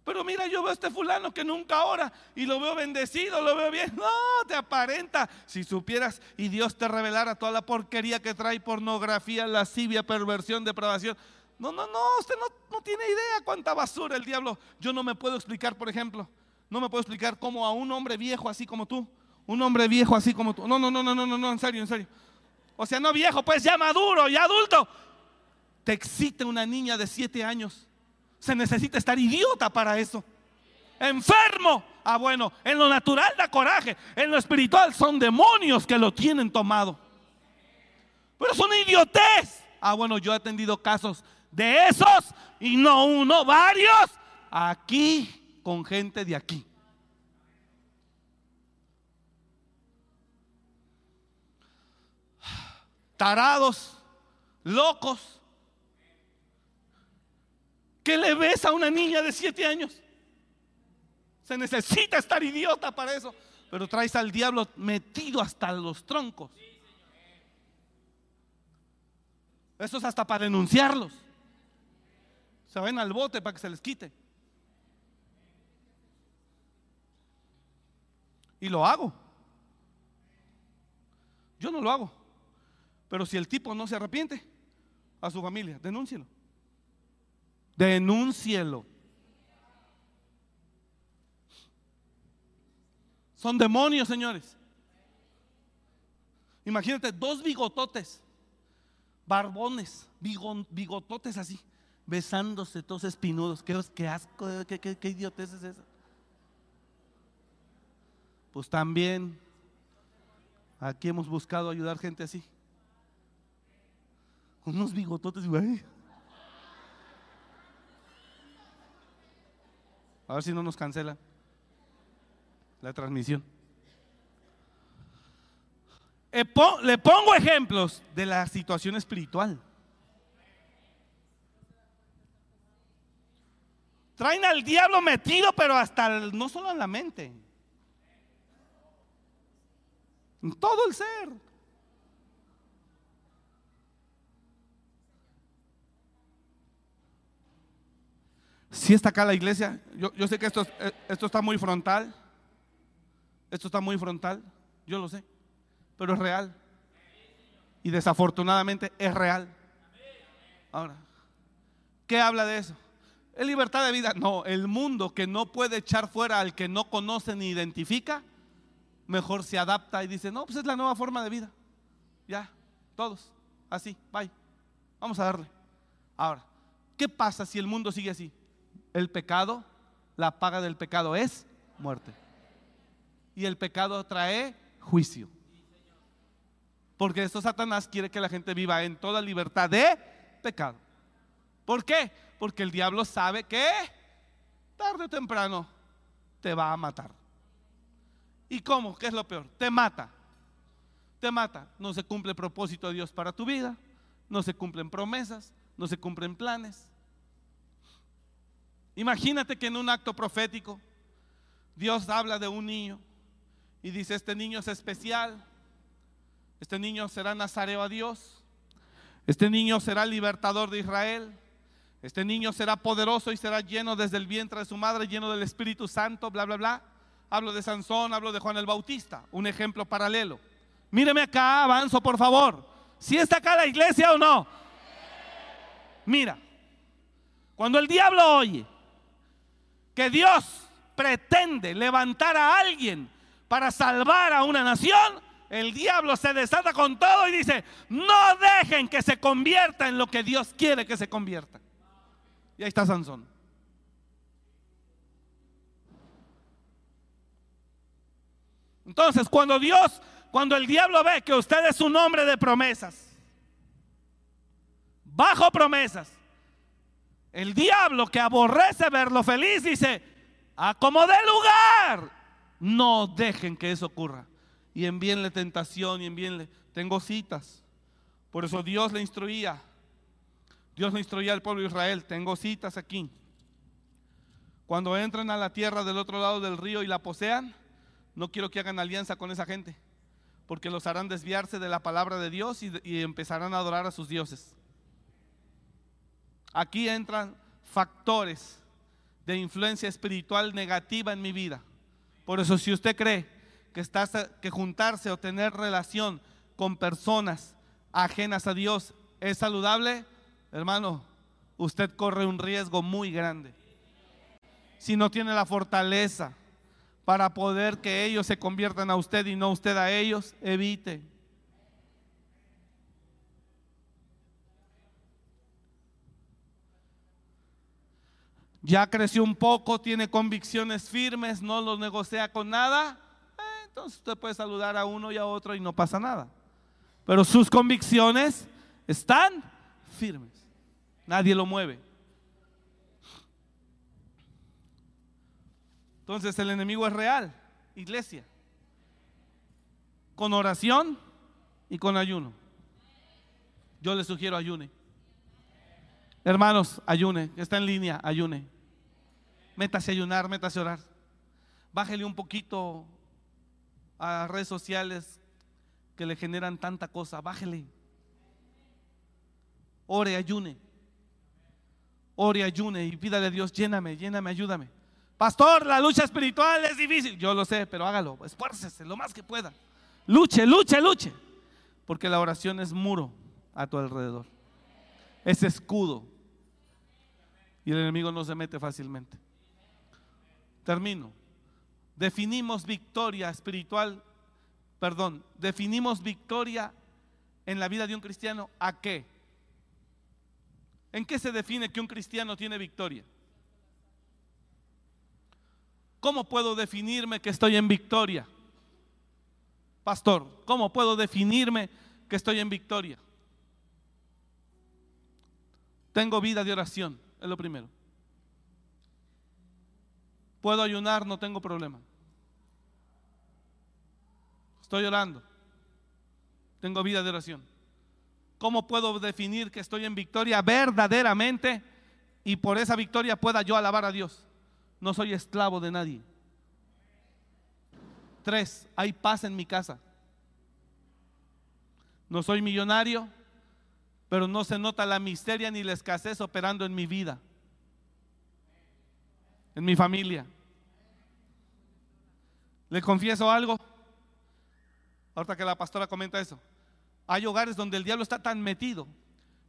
Pero mira, yo veo a este fulano que nunca ora y lo veo bendecido, lo veo bien. No, te aparenta. Si supieras y Dios te revelara toda la porquería que trae pornografía, lascivia, perversión, depravación. No, no, no, usted no, no tiene idea cuánta basura el diablo. Yo no me puedo explicar, por ejemplo, no me puedo explicar cómo a un hombre viejo así como tú, un hombre viejo así como tú. No, no, no, no, no, no, no, en serio, en serio. O sea, no viejo, pues ya maduro, ya adulto. Te excita una niña de siete años se necesita estar idiota para eso. Enfermo. Ah, bueno, en lo natural da coraje. En lo espiritual son demonios que lo tienen tomado. Pero son idiotez. Ah, bueno, yo he atendido casos de esos y no uno, varios. Aquí con gente de aquí. Tarados, locos, ¿Qué le ves a una niña de siete años? Se necesita estar idiota para eso. Pero traes al diablo metido hasta los troncos. Eso es hasta para denunciarlos. Se ven al bote para que se les quite. Y lo hago. Yo no lo hago. Pero si el tipo no se arrepiente, a su familia, denúncielo. Denúncielo. Son demonios, señores. Imagínate dos bigototes, barbones, bigototes así, besándose, todos espinudos. Qué, asco, qué, qué, qué idiotez es esa. Pues también aquí hemos buscado ayudar gente así. Unos bigototes, güey. A ver si no nos cancela la transmisión. Le pongo ejemplos de la situación espiritual. Traen al diablo metido, pero hasta no solo en la mente, en todo el ser. Si está acá la iglesia, yo, sé que esto, eh, esto está muy frontal, esto está muy frontal, yo lo sé, pero es real. Y desafortunadamente es real. Ahora, ¿qué habla de eso? ¿Es libertad de vida? No, el mundo que no puede echar fuera al que no conoce ni identifica, mejor se adapta y dice, no, pues es la nueva forma de vida. Ya, todos, así, bye. Vamos a darle. Ahora, ¿qué pasa si el mundo sigue así? El pecado, la paga del pecado es muerte. Y el pecado trae juicio. Porque esto Satanás quiere que la gente viva en toda libertad de pecado. ¿Por qué? Porque el diablo sabe que tarde o temprano te va a matar. ¿Y cómo? ¿Qué es lo peor? Te mata. Te mata. No se cumple el propósito de Dios para tu vida. No se cumplen promesas. No se cumplen planes. Imagínate que en un acto profético Dios habla de un niño y dice, este niño es especial, este niño será nazareo a Dios, este niño será libertador de Israel, este niño será poderoso y será lleno desde el vientre de su madre, lleno del Espíritu Santo, bla, bla, bla. Hablo de Sansón, hablo de Juan el Bautista, un ejemplo paralelo. Míreme acá, avanzo por favor. ¿Si está acá la iglesia o no? Mira, cuando el diablo oye que Dios pretende levantar a alguien para salvar a una nación, el diablo se desata con todo y dice, no dejen que se convierta en lo que Dios quiere que se convierta. Y ahí está Sansón. Entonces, cuando Dios, cuando el diablo ve que usted es un hombre de promesas, bajo promesas, el diablo que aborrece verlo feliz dice, a como de lugar, no dejen que eso ocurra. Y envíenle tentación y envíenle, tengo citas. Por eso Dios le instruía. Dios le instruía al pueblo de Israel, tengo citas aquí. Cuando entren a la tierra del otro lado del río y la posean, no quiero que hagan alianza con esa gente, porque los harán desviarse de la palabra de Dios y, empezarán a adorar a sus dioses. Aquí entran factores de influencia espiritual negativa en mi vida. Por eso si usted cree que, juntarse o tener relación con personas ajenas a Dios es saludable, hermano, usted corre un riesgo muy grande. Si no tiene la fortaleza para poder que ellos se conviertan a usted y no usted a ellos, evite. Ya creció un poco, tiene convicciones firmes, no los negocia con nada. Eh, entonces usted puede saludar a uno y a otro y no pasa nada. Pero sus convicciones están firmes. Nadie lo mueve. Entonces el enemigo es real, iglesia. Con oración y con ayuno. Yo le sugiero ayune. Hermanos, ayune. Está en línea, ayune. Métase a ayunar, métase a orar. Bájele un poquito a redes sociales que le generan tanta cosa. Bájele. Ore, ayune. Ore, ayune y pídale a Dios, lléname, lléname, ayúdame. Pastor, la lucha espiritual es difícil. Yo lo sé, pero hágalo, esfuércese lo más que pueda. Luche, luche, luche. Porque la oración es muro a tu alrededor. Es escudo. Y el enemigo no se mete fácilmente. Termino. Definimos victoria espiritual, perdón, definimos victoria en la vida de un cristiano a qué? ¿En qué se define que un cristiano tiene victoria? ¿Cómo puedo definirme que estoy en victoria? Pastor, ¿cómo puedo definirme que estoy en victoria? Tengo vida de oración, es lo primero. Puedo ayunar, no tengo problema. Estoy orando. Tengo vida de oración. ¿Cómo puedo definir que estoy en victoria verdaderamente y por esa victoria pueda yo alabar a Dios? No soy esclavo de nadie. Tres, hay paz en mi casa. No soy millonario, pero no se nota la miseria ni la escasez operando en mi vida, en mi familia. ¿Le confieso algo? Ahorita que la pastora comenta eso. Hay hogares donde el diablo está tan metido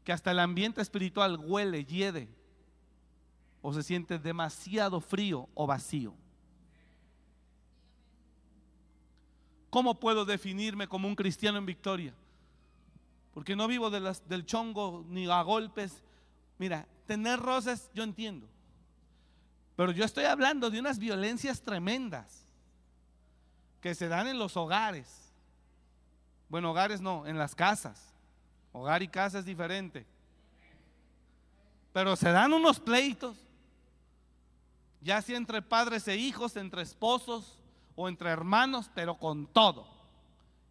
que hasta el ambiente espiritual huele, hiede o se siente demasiado frío o vacío. ¿Cómo puedo definirme como un cristiano en victoria? Porque no vivo del chongo ni a golpes. Mira, tener roces yo entiendo. Pero yo estoy hablando de unas violencias tremendas que se dan en los hogares. Bueno, hogares no, en las casas. Hogar y casa es diferente. Pero se dan unos pleitos ya sea entre padres e hijos, entre esposos o entre hermanos, pero con todo.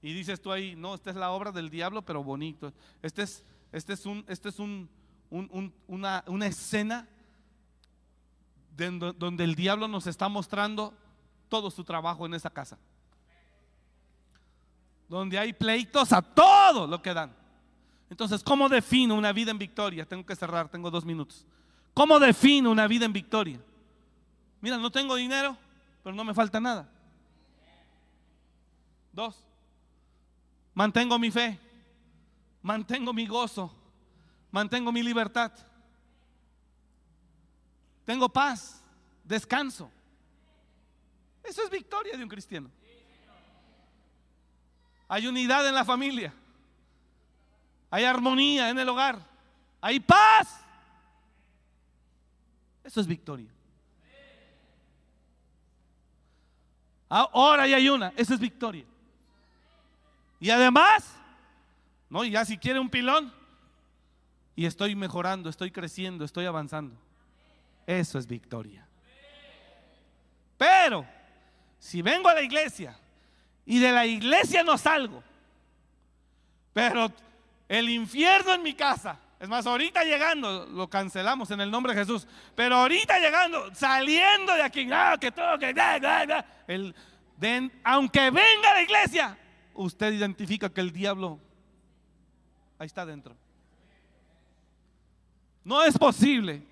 Y dices tú ahí, no, esta es la obra del diablo, pero bonito. Este es, este es, un, este es un, una, una, escena donde el diablo nos está mostrando todo su trabajo en esa casa. Donde hay pleitos a todo lo que dan. Entonces, ¿cómo defino una vida en victoria? Tengo que cerrar, tengo dos minutos. ¿Cómo defino una vida en victoria? Mira, no tengo dinero, pero no me falta nada. Dos, mantengo mi fe, mantengo mi gozo, mantengo mi libertad. Tengo paz, descanso. Eso es victoria de un cristiano. Hay unidad en la familia. Hay armonía en el hogar. Hay paz. Eso es victoria. Ahora ya hay una. Eso es victoria. Y además, no, ya si quiere un pilón, y estoy mejorando, estoy creciendo, estoy avanzando. Eso es victoria. Pero, si vengo a la iglesia y de la iglesia no salgo, pero el infierno en mi casa, es más, ahorita llegando, lo cancelamos en el nombre de Jesús, pero ahorita llegando, saliendo de aquí, que todo, que, el, aunque venga a la iglesia, usted identifica que el diablo ahí está dentro. No es posible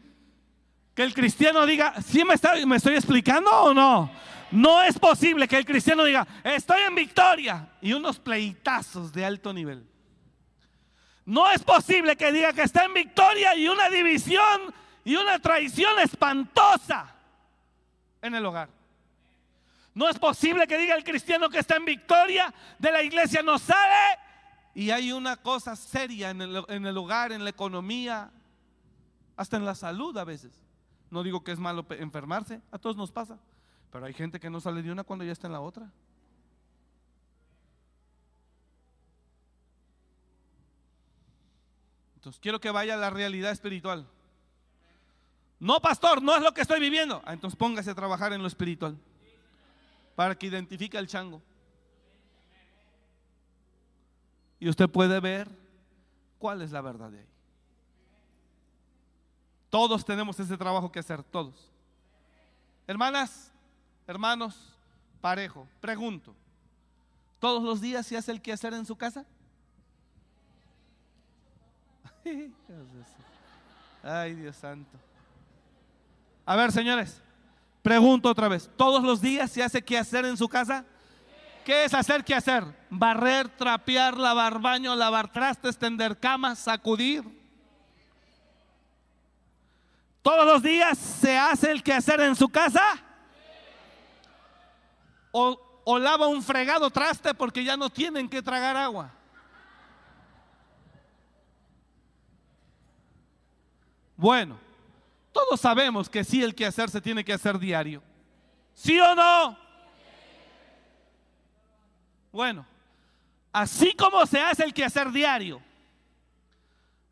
que el cristiano diga, ¿sí me, está, me estoy explicando o no? No es posible que el cristiano diga, estoy en victoria y unos pleitazos de alto nivel. No es posible que diga que está en victoria y una división y una traición espantosa en el hogar. No es posible que diga el cristiano que está en victoria de la iglesia no sale y hay una cosa seria en el, en el hogar, en la economía, hasta en la salud a veces. No digo que es malo enfermarse, a todos nos pasa, pero hay gente que no sale de una cuando ya está en la otra. Entonces quiero que vaya a la realidad espiritual. No, pastor, no es lo que estoy viviendo. Ah, entonces póngase a trabajar en lo espiritual para que identifique al chango. Y usted puede ver cuál es la verdad de ahí. Todos tenemos ese trabajo que hacer, todos. Hermanas, hermanos, parejo, pregunto, ¿todos los días se hace el quehacer en su casa? *laughs* Ay, Dios santo. A ver, señores, pregunto otra vez, ¿todos los días se hace quehacer en su casa? ¿Qué es hacer qué hacer? Barrer, trapear, lavar baño, lavar trastes, tender camas, sacudir ¿Todos los días se hace el quehacer en su casa? O, lava un fregado traste porque ya no tienen que tragar agua. Bueno, todos sabemos que sí el quehacer se tiene que hacer diario. ¿Sí o no? Bueno, así como se hace el quehacer diario,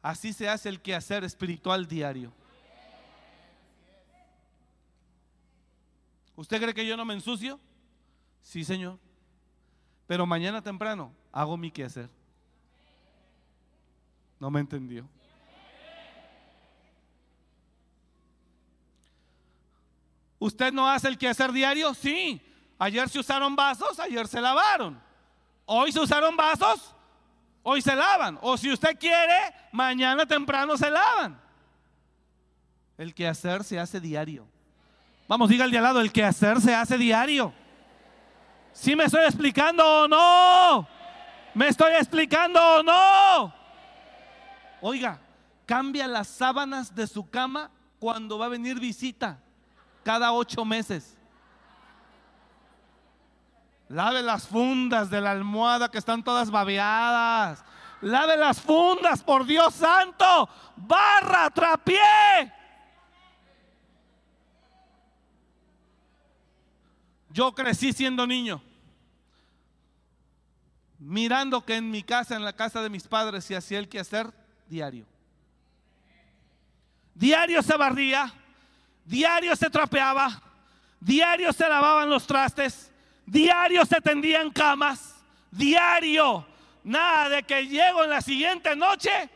así se hace el quehacer espiritual diario. ¿Usted cree que yo no me ensucio? Sí, Señor. Pero mañana temprano hago mi quehacer. No me entendió. ¿Usted no hace el quehacer diario? Sí. Ayer se usaron vasos, ayer se lavaron. Hoy se usaron vasos, hoy se lavan. O si usted quiere, mañana temprano se lavan. El quehacer se hace diario. Vamos, diga al al lado, el que hacer se hace diario. ¿Sí me estoy explicando o no? ¿Me estoy explicando o no? Oiga, cambia las sábanas de su cama cuando va a venir visita, cada ocho meses. Lave las fundas de la almohada que están todas babeadas. Lave las fundas, por Dios santo. Barra, trapié. Yo crecí siendo niño, mirando que en mi casa, en la casa de mis padres, se hacía el quehacer diario. Diario se barría, diario se trapeaba, diario se lavaban los trastes, diario se tendían camas, diario. Nada de que llego en la siguiente noche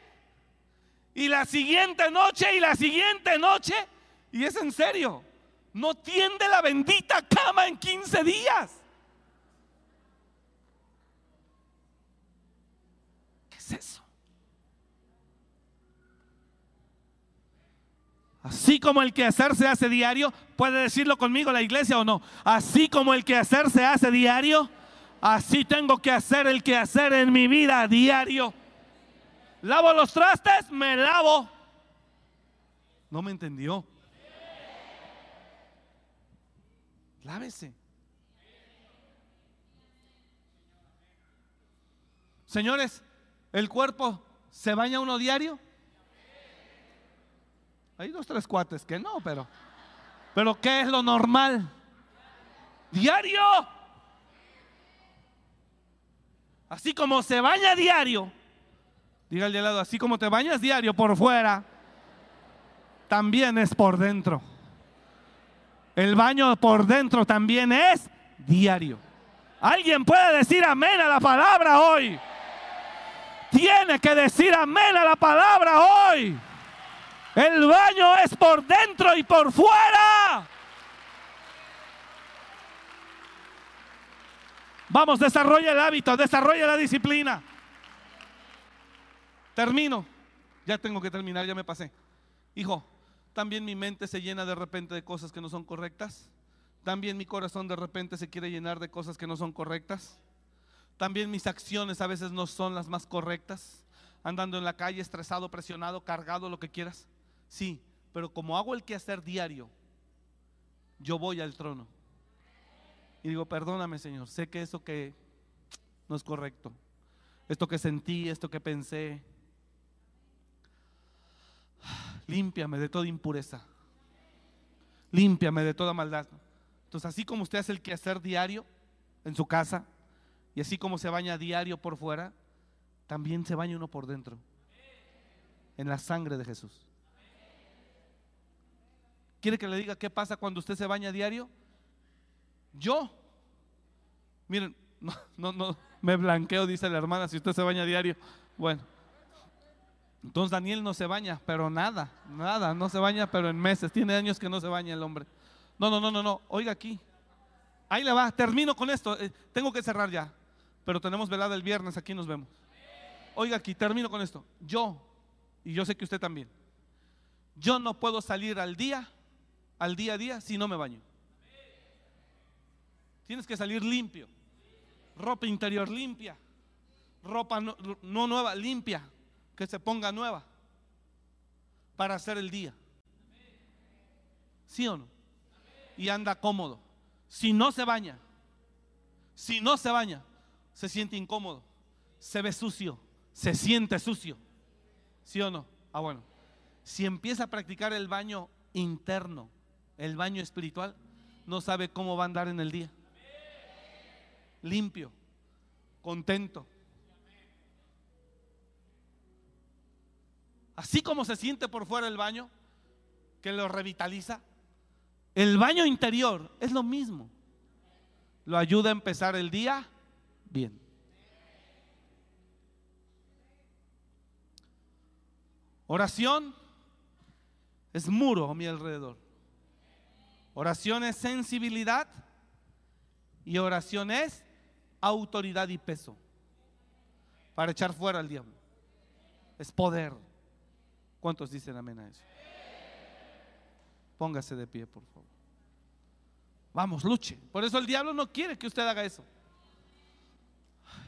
y la siguiente noche y la siguiente noche. Y es en serio no tiende la bendita cama en 15 días. ¿Qué es eso? Así como el quehacer se hace diario, puede decirlo conmigo la iglesia o no. Así como el quehacer se hace diario, así tengo que hacer el quehacer en mi vida diario. Lavo los trastes, me lavo. No me entendió. Lávese. Señores, ¿el cuerpo se baña uno diario? Hay dos, tres cuates que no, pero. Pero ¿qué es lo normal? Diario. Así como se baña diario. Dígale al lado, así como te bañas diario por fuera, también es por dentro. El baño por dentro también es diario. ¿Alguien puede decir amén a la palabra hoy? Tiene que decir amén a la palabra hoy. El baño es por dentro y por fuera. Vamos, desarrolla el hábito, desarrolla la disciplina. Termino. Ya tengo que terminar, ya me pasé. Hijo, también mi mente se llena de repente de cosas que no son correctas. También mi corazón de repente se quiere llenar de cosas que no son correctas. También mis acciones a veces no son las más correctas. Andando en la calle estresado, presionado, cargado, lo que quieras. Sí, pero como hago el quehacer diario, yo voy al trono. Y digo, perdóname Señor, sé que eso que no es correcto. Esto que sentí, esto que pensé. Límpiame de toda impureza. Límpiame de toda maldad. Entonces, así como usted hace el quehacer diario en su casa, y así como se baña diario por fuera, también se baña uno por dentro. En la sangre de Jesús. ¿Quiere que le diga qué pasa cuando usted se baña diario? Yo. Miren, *laughs* no, no, no, me blanqueo, dice la hermana, si usted se baña diario. Bueno. Entonces Daniel no se baña, pero nada, nada, no se baña, pero en meses. Tiene años que no se baña el hombre. No, no, no, no, no. Oiga aquí. Ahí le va. Termino con esto. Eh, tengo que cerrar ya. Pero tenemos velada el viernes. Aquí nos vemos. Oiga aquí. Termino con esto. Yo, y yo sé que usted también. Yo no puedo salir al día al día a día si no me baño. Tienes que salir limpio. Ropa interior limpia. Ropa no, nueva, limpia. Que se ponga nueva. Para hacer el día. ¿Sí o no? Y anda cómodo. Si no se baña, si no se baña, se siente incómodo, se ve sucio, se siente sucio. ¿Sí o no? Ah, bueno. Si empieza a practicar el baño interno, el baño espiritual, no sabe cómo va a andar en el día. Limpio, contento. Así como se siente por fuera el baño, que lo revitaliza, el baño interior es lo mismo. Lo ayuda a empezar el día bien. Oración es muro a mi alrededor. Oración es sensibilidad y oración es autoridad y peso para echar fuera al diablo. Es poder. ¿Cuántos dicen amén a eso? Póngase de pie, por favor. Vamos, luche. Por eso el diablo no quiere que usted haga eso.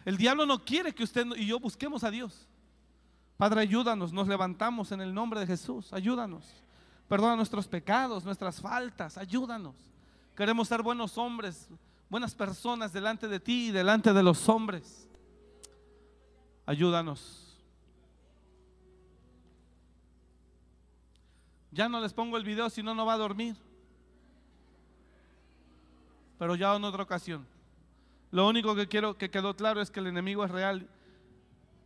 El diablo no quiere que usted y yo busquemos a Dios. Padre, ayúdanos, nos levantamos en el nombre de Jesús. Ayúdanos. Perdona nuestros pecados, nuestras faltas, ayúdanos. Queremos ser buenos hombres, buenas personas delante de ti y delante de los hombres. Ayúdanos. Ya no les pongo el video, si no, no va a dormir. Pero ya en otra ocasión. Lo único que quiero que quedó claro es que el enemigo es real.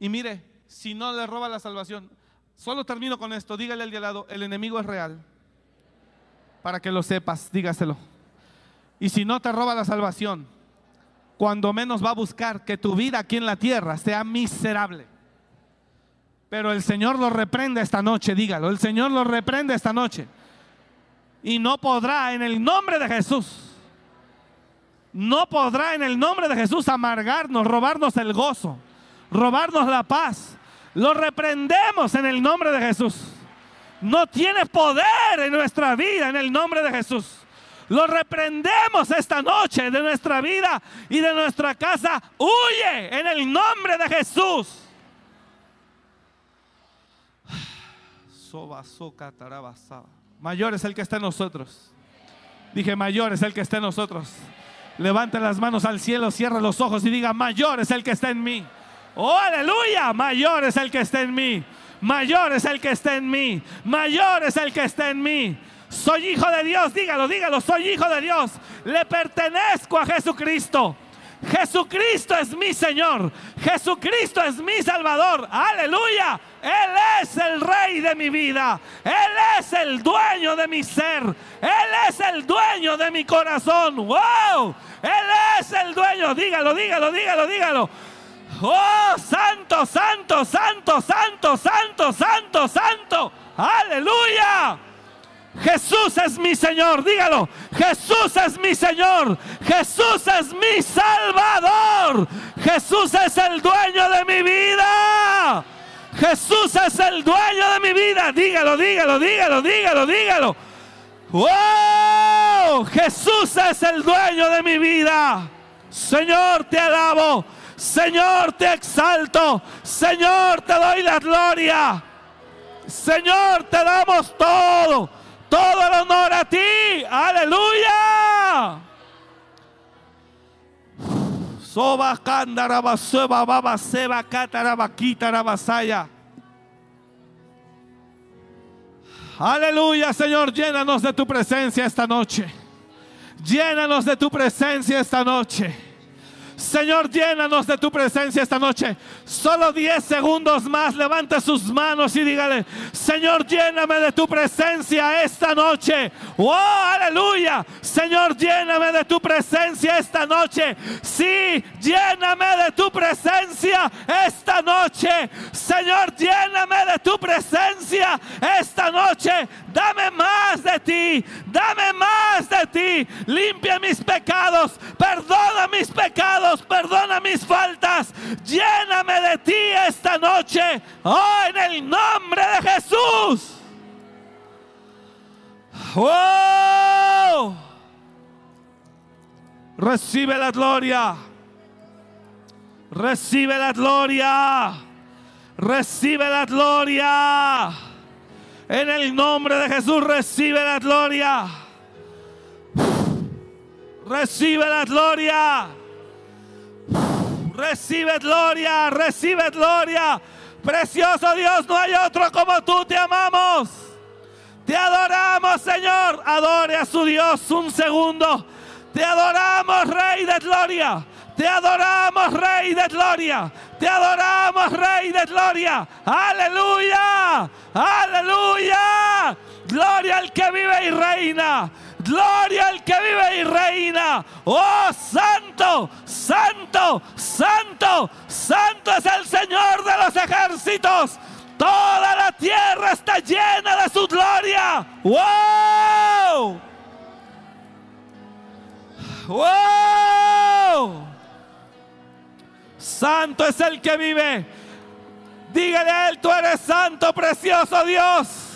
Y mire, si no le roba la salvación, Solo termino con esto. Dígale al de al lado, el enemigo es real. Para que lo sepas, dígaselo. Y si no te roba la salvación, cuando menos va a buscar que tu vida aquí en la tierra sea miserable. Pero el Señor lo reprende esta noche, dígalo. El Señor lo reprende esta noche. Y no podrá en el nombre de Jesús. No podrá en el nombre de Jesús amargarnos, robarnos el gozo, robarnos la paz, lo reprendemos en el nombre de Jesús. No tiene poder en nuestra vida en el nombre de Jesús. Lo reprendemos esta noche de nuestra vida y de nuestra casa. Huye en el nombre de Jesús. Mayor es el que está en nosotros. Dije, mayor es el que está en nosotros. Levante las manos al cielo, cierra los ojos y diga, mayor es el que está en mí. Oh, aleluya. Mayor es el que está en mí. Mayor es el que está en mí. Mayor es el que está en mí. Soy hijo de Dios. Dígalo, dígalo. Soy hijo de Dios. Le pertenezco a Jesucristo. Jesucristo es mi Señor. Jesucristo es mi Salvador. Aleluya. Él es el rey de mi vida. Él es el dueño de mi ser. Él es el dueño de mi corazón. ¡Wow! Él es el dueño. Dígalo, dígalo, dígalo, dígalo. Oh, santo, santo, santo, santo, santo, santo, santo. Aleluya. Jesús es mi Señor, dígalo. Jesús es mi Señor. Jesús es mi Salvador. Jesús es el dueño de mi vida. Jesús es el dueño de mi vida. Dígalo, dígalo, dígalo, dígalo, dígalo. ¡Wow! Jesús es el dueño de mi vida. Señor, te alabo. Señor, te exalto. Señor, te doy la gloria. Señor, te damos todo todo el honor a ti. Aleluya. Soba candaraba seba baba seba catarabakita rabasaya. Aleluya, Señor, llénanos de tu presencia esta noche. Llénanos de tu presencia esta noche. Señor, llénanos de tu presencia esta noche. Solo 10 segundos más. Levante sus manos y dígale, Señor, lléname de tu presencia esta noche. Oh, aleluya. Señor, lléname de tu presencia esta noche. Sí, lléname de tu presencia esta noche. Señor, lléname de tu presencia esta noche. Dame más de ti. Dame más de ti. Limpia mis pecados. Perdona mis pecados perdona mis faltas, lléname de ti esta noche, oh, en el nombre de Jesús. Oh, recibe la gloria, recibe la gloria, recibe la gloria. En el nombre de Jesús recibe la gloria. Recibe la gloria. Recibe gloria, recibe gloria. Precioso Dios, no hay otro como tú, te amamos. Te adoramos, Señor. Adore a su Dios un segundo. Te adoramos, Rey de Gloria. Te adoramos, Rey de Gloria. Te adoramos, Rey de Gloria. Aleluya. Aleluya. Gloria al que vive y reina. Gloria al que vive y reina. Oh, santo, santo, santo, santo es el Señor de los ejércitos. Toda la tierra está llena de su gloria. ¡Wow! ¡Wow! Santo es el que vive. Dígale a él, tú eres santo, precioso Dios.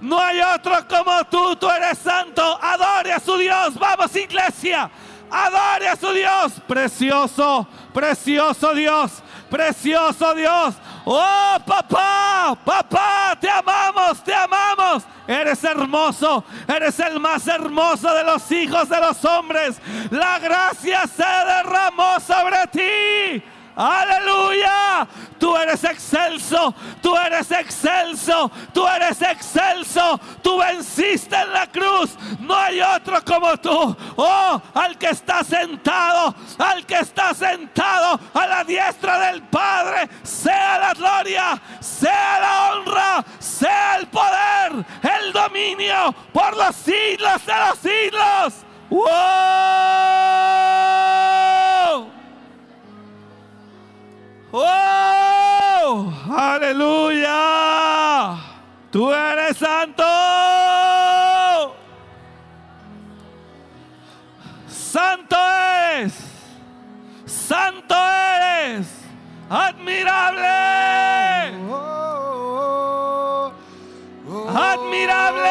No hay otro como tú, tú eres santo. Adore a su Dios. Vamos, iglesia. Adore a su Dios. Precioso, precioso Dios. Precioso Dios. Oh, papá, papá, te amamos, te amamos. Eres hermoso, eres el más hermoso de los hijos de los hombres. La gracia se derramó sobre ti. Aleluya. Tú eres excelso, tú eres excelso, tú eres excelso. Tú venciste en la cruz. No hay otro como tú. Oh, al que está sentado, al que está sentado a la diestra del Padre, sea la gloria, sea la honra, sea el poder, el dominio por los siglos de los siglos. ¡Oh! ¡Aleluya! Tú eres santo. Santo eres. Santo eres. Admirable admirable.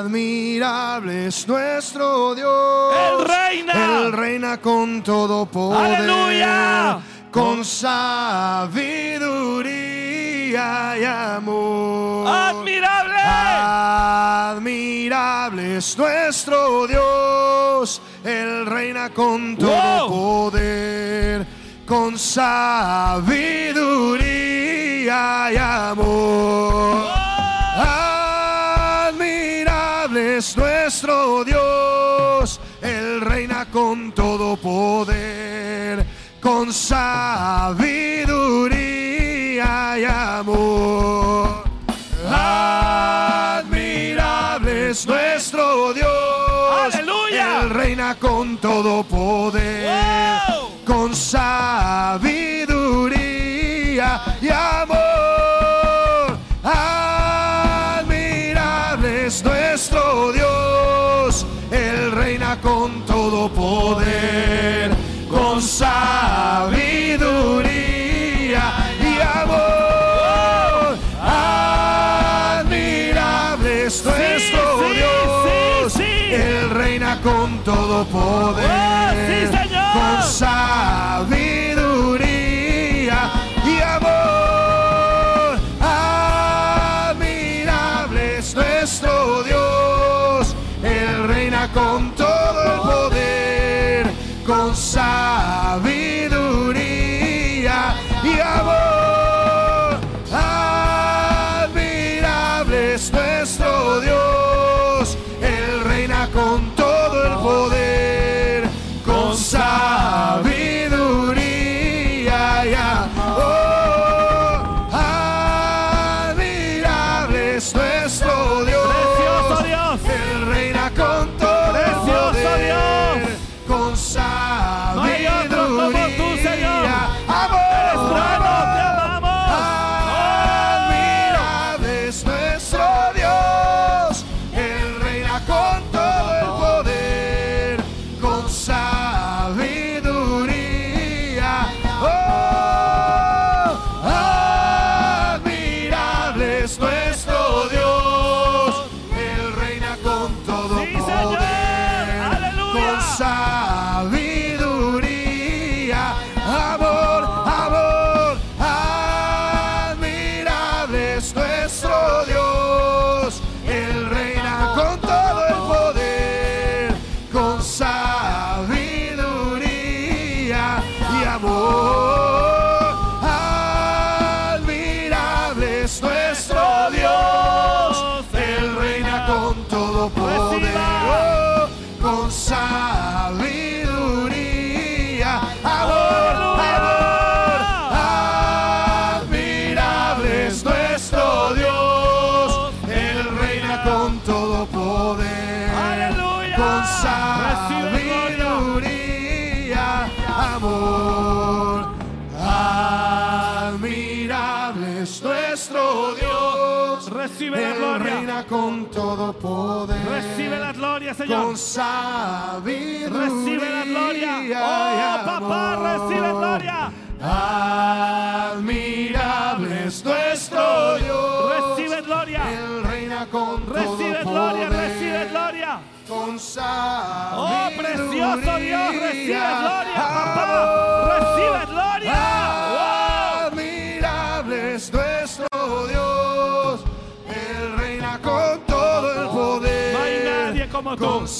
Admirable es nuestro Dios. Él reina. Él reina con todo poder. Aleluya. Con sabiduría y amor. Admirable. Admirable es nuestro Dios. Él reina con todo poder. Con sabiduría amor. Admirable es nuestro Dios, Él reina con todo poder, con sabiduría y amor. Admirable es nuestro Dios, ¡Aleluya! Él reina con todo poder, con sabiduría. todo poder, con sabiduría y amor. Admirable es nuestro sí, Dios, sí, Él reina con todo poder, oh, con sabiduría.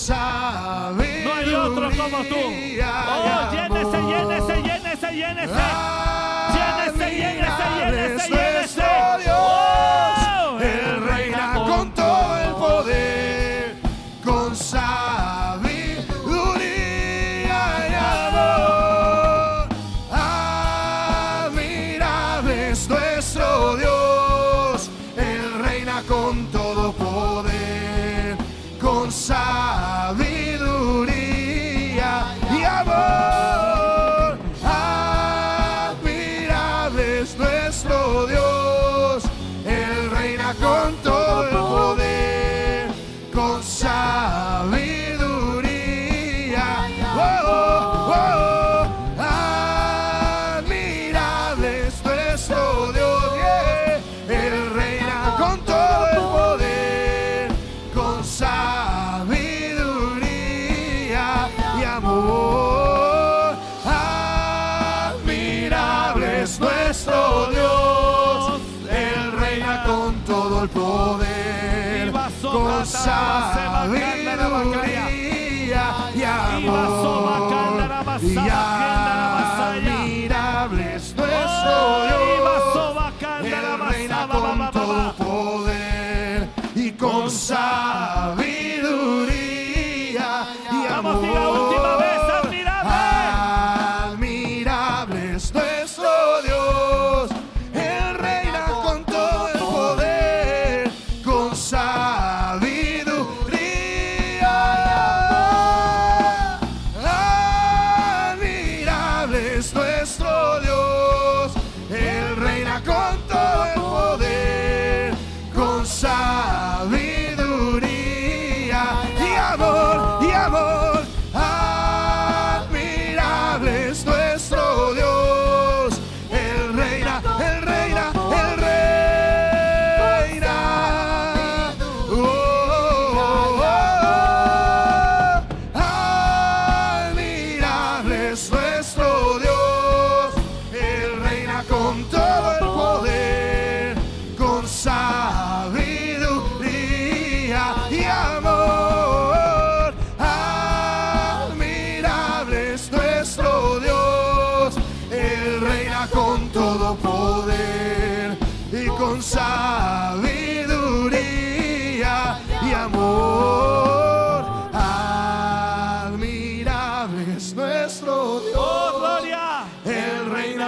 No hay otro como tú. Oh, llénese, llénese, llénese, llénese. Llénese, llénese, llénese. llénese.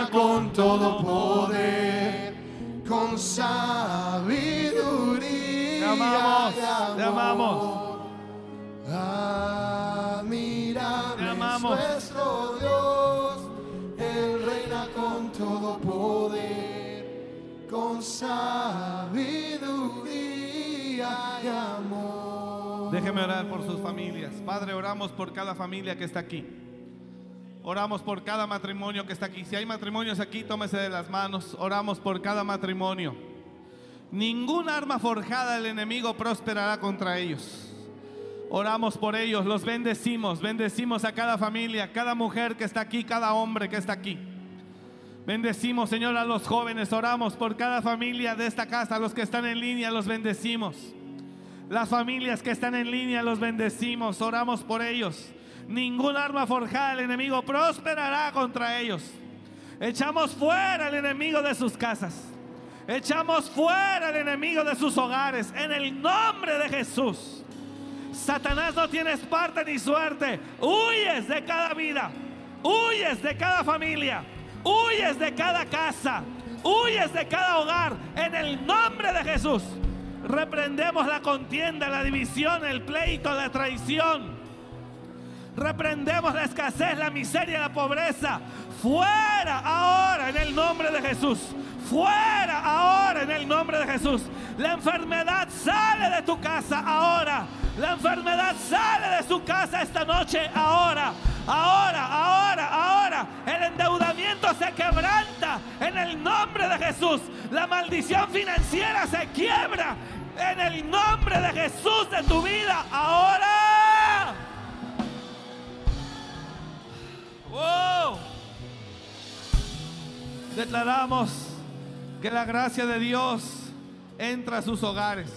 Con todo poder, con sabiduría. Te amamos, y te amor. amamos. Admirable es nuestro Dios. Él reina con todo poder, con sabiduría y amor. Déjeme orar por sus familias. Padre, oramos por cada familia que está aquí. Oramos por cada matrimonio que está aquí. Si hay matrimonios aquí, tómese de las manos. Oramos por cada matrimonio. Ningún arma forjada del enemigo prosperará contra ellos. Oramos por ellos, los bendecimos, bendecimos a cada familia, cada mujer que está aquí, cada hombre que está aquí. Bendecimos, Señor, a los jóvenes, oramos por cada familia de esta casa, los que están en línea, los bendecimos. Las familias que están en línea los bendecimos, oramos por ellos. Ningún arma forjada del enemigo prosperará contra ellos. Echamos fuera al enemigo de sus casas. Echamos fuera al enemigo de sus hogares en el nombre de Jesús. Satanás no tienes parte ni suerte. Huyes de cada vida. Huyes de cada familia. Huyes de cada casa. Huyes de cada hogar en el nombre de Jesús. Reprendemos la contienda, la división, el pleito, la traición. Reprendemos la escasez, la miseria, la pobreza. Fuera ahora en el nombre de Jesús. Fuera ahora en el nombre de Jesús. La enfermedad sale de tu casa ahora. La enfermedad sale de su casa esta noche ahora. Ahora, ahora, ahora. El endeudamiento se quebranta en el nombre de Jesús. La maldición financiera se quiebra en el nombre de Jesús de tu vida ahora. Wow. Declaramos que la gracia de Dios entra a sus hogares.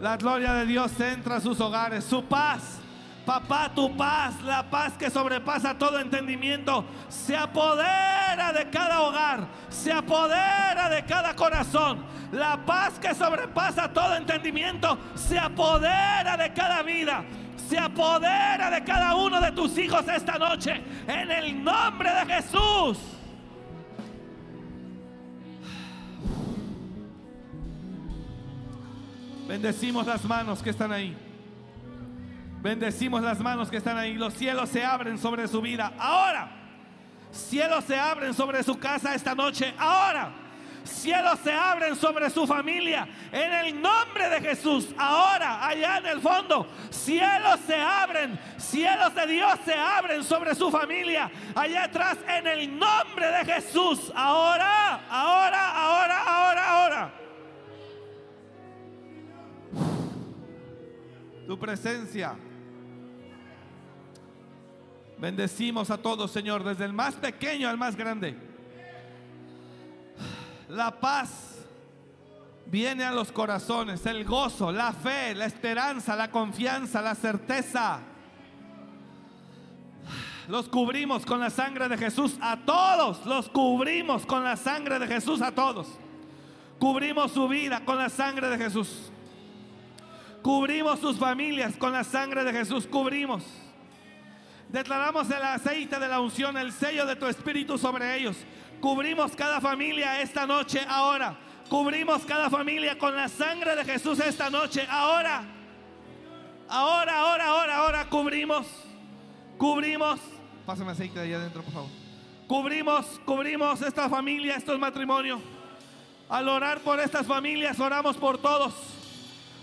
La gloria de Dios entra a sus hogares. Su paz. Papá, tu paz, la paz que sobrepasa todo entendimiento, se apodera de cada hogar, se apodera de cada corazón. La paz que sobrepasa todo entendimiento, se apodera de cada vida se apodera de cada uno de tus hijos esta noche. En el nombre de Jesús. Bendecimos las manos que están ahí. Bendecimos las manos que están ahí. Los cielos se abren sobre su vida. Ahora. Cielos se abren sobre su casa esta noche. Ahora. Cielos se abren sobre su familia. En el nombre de Jesús. Ahora, allá en el fondo. Cielos se abren. Cielos de Dios se abren sobre su familia. Allá atrás. En el nombre de Jesús. Ahora, ahora, ahora, ahora, ahora. Tu presencia. Bendecimos a todos, Señor, desde el más pequeño al más grande. La paz viene a los corazones, el gozo, la fe, la esperanza, la confianza, la certeza. Los cubrimos con la sangre de Jesús a todos. Los cubrimos con la sangre de Jesús a todos. Cubrimos su vida con la sangre de Jesús. Cubrimos sus familias con la sangre de Jesús. Cubrimos. Declaramos el aceite de la unción, el sello de tu espíritu sobre ellos. Cubrimos cada familia esta noche, ahora. Cubrimos cada familia con la sangre de Jesús esta noche, ahora. Ahora, ahora, ahora, ahora cubrimos. Cubrimos. Pásame aceite de allá adentro, por favor. Cubrimos, cubrimos esta familia, estos matrimonios. Al orar por estas familias, oramos por todos.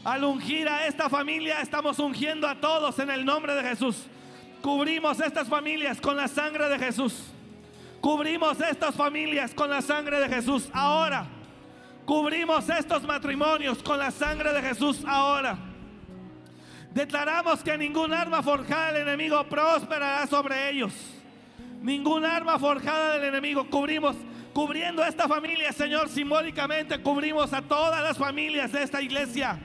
Al ungir a esta familia, estamos ungiendo a todos en el nombre de Jesús. Cubrimos estas familias con la sangre de Jesús. Cubrimos estas familias con la sangre de Jesús ahora. Cubrimos estos matrimonios con la sangre de Jesús ahora. Declaramos que ningún arma forjada del enemigo prosperará sobre ellos. Ningún arma forjada del enemigo cubrimos. Cubriendo esta familia, Señor, simbólicamente cubrimos a todas las familias de esta iglesia.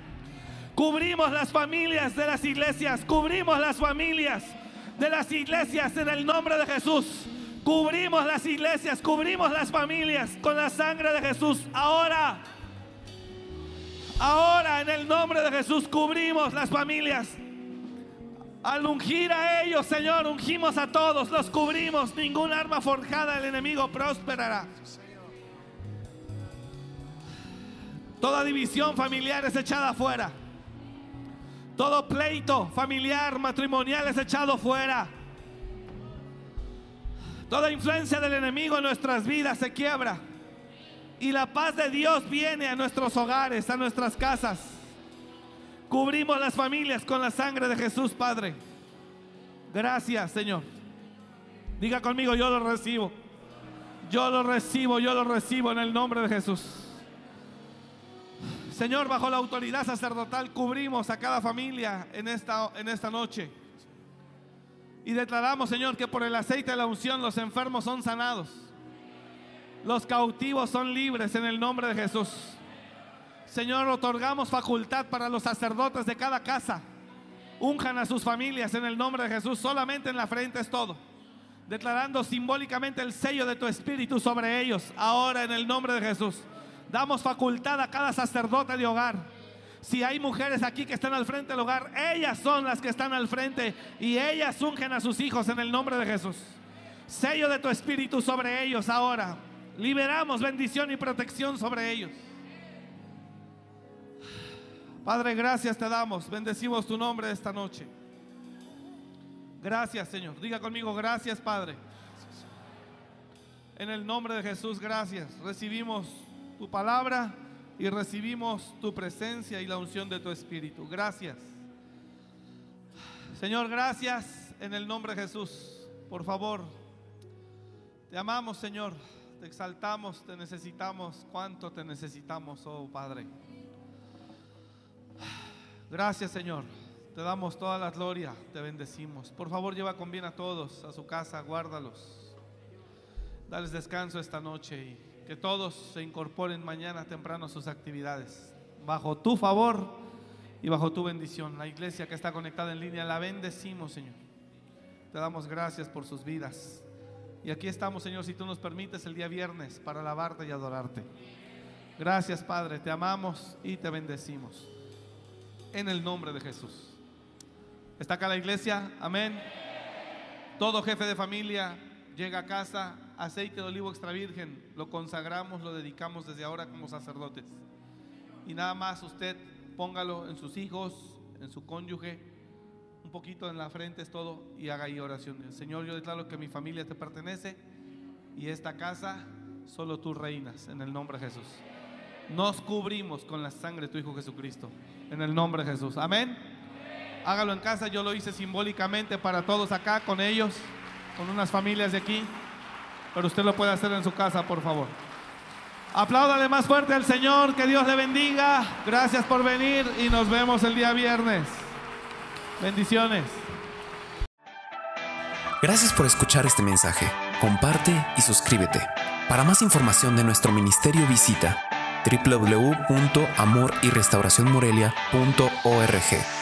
Cubrimos las familias de las iglesias. Cubrimos las familias de las iglesias en el nombre de Jesús. Cubrimos las iglesias, cubrimos las familias con la sangre de Jesús. Ahora, ahora en el nombre de Jesús cubrimos las familias. Al ungir a ellos, Señor, ungimos a todos, los cubrimos. Ningún arma forjada del enemigo prosperará. Toda división familiar es echada fuera. Todo pleito familiar, matrimonial es echado fuera. Toda influencia del enemigo en nuestras vidas se quiebra. Y la paz de Dios viene a nuestros hogares, a nuestras casas. Cubrimos las familias con la sangre de Jesús, Padre. Gracias, Señor. Diga conmigo, yo lo recibo. Yo lo recibo, yo lo recibo en el nombre de Jesús. Señor, bajo la autoridad sacerdotal cubrimos a cada familia en esta, en esta noche. Y declaramos, Señor, que por el aceite de la unción los enfermos son sanados. Los cautivos son libres en el nombre de Jesús. Señor, otorgamos facultad para los sacerdotes de cada casa. Unjan a sus familias en el nombre de Jesús. Solamente en la frente es todo. Declarando simbólicamente el sello de tu espíritu sobre ellos. Ahora en el nombre de Jesús. Damos facultad a cada sacerdote de hogar. Si hay mujeres aquí que están al frente del hogar, ellas son las que están al frente y ellas ungen a sus hijos en el nombre de Jesús. Sello de tu espíritu sobre ellos ahora. Liberamos bendición y protección sobre ellos. Padre, gracias te damos. Bendecimos tu nombre esta noche. Gracias, Señor. Diga conmigo, gracias, Padre. En el nombre de Jesús, gracias. Recibimos tu palabra y recibimos tu presencia y la unción de tu Espíritu. Gracias. Señor, gracias en el nombre de Jesús. Por favor, te amamos, Señor. Te exaltamos, te necesitamos. ¿Cuánto te necesitamos, oh Padre? Gracias, Señor. Te damos toda la gloria, te bendecimos. Por favor, lleva con bien a todos a su casa, guárdalos. Dales descanso esta noche y que todos se incorporen mañana temprano a sus actividades. Bajo tu favor y bajo tu bendición. La iglesia que está conectada en línea, la bendecimos, Señor. Te damos gracias por sus vidas. Y aquí estamos, Señor, si tú nos permites el día viernes para alabarte y adorarte. Gracias, Padre. Te amamos y te bendecimos. En el nombre de Jesús. ¿Está acá la iglesia? Amén. Todo jefe de familia llega a casa aceite de olivo extra virgen, lo consagramos, lo dedicamos desde ahora como sacerdotes. Y nada más usted póngalo en sus hijos, en su cónyuge, un poquito en la frente es todo y haga ahí oración. Señor, yo declaro que mi familia te pertenece y esta casa solo tú reinas en el nombre de Jesús. Nos cubrimos con la sangre de tu Hijo Jesucristo en el nombre de Jesús. Amén. Hágalo en casa, yo lo hice simbólicamente para todos acá, con ellos, con unas familias de aquí pero usted lo puede hacer en su casa, por favor. Apláudale más fuerte al Señor, que Dios le bendiga. Gracias por venir y nos vemos el día viernes. Bendiciones. Gracias por escuchar este mensaje. Comparte y suscríbete. Para más información de nuestro ministerio visita www.amoryrestauracionmorelia.org.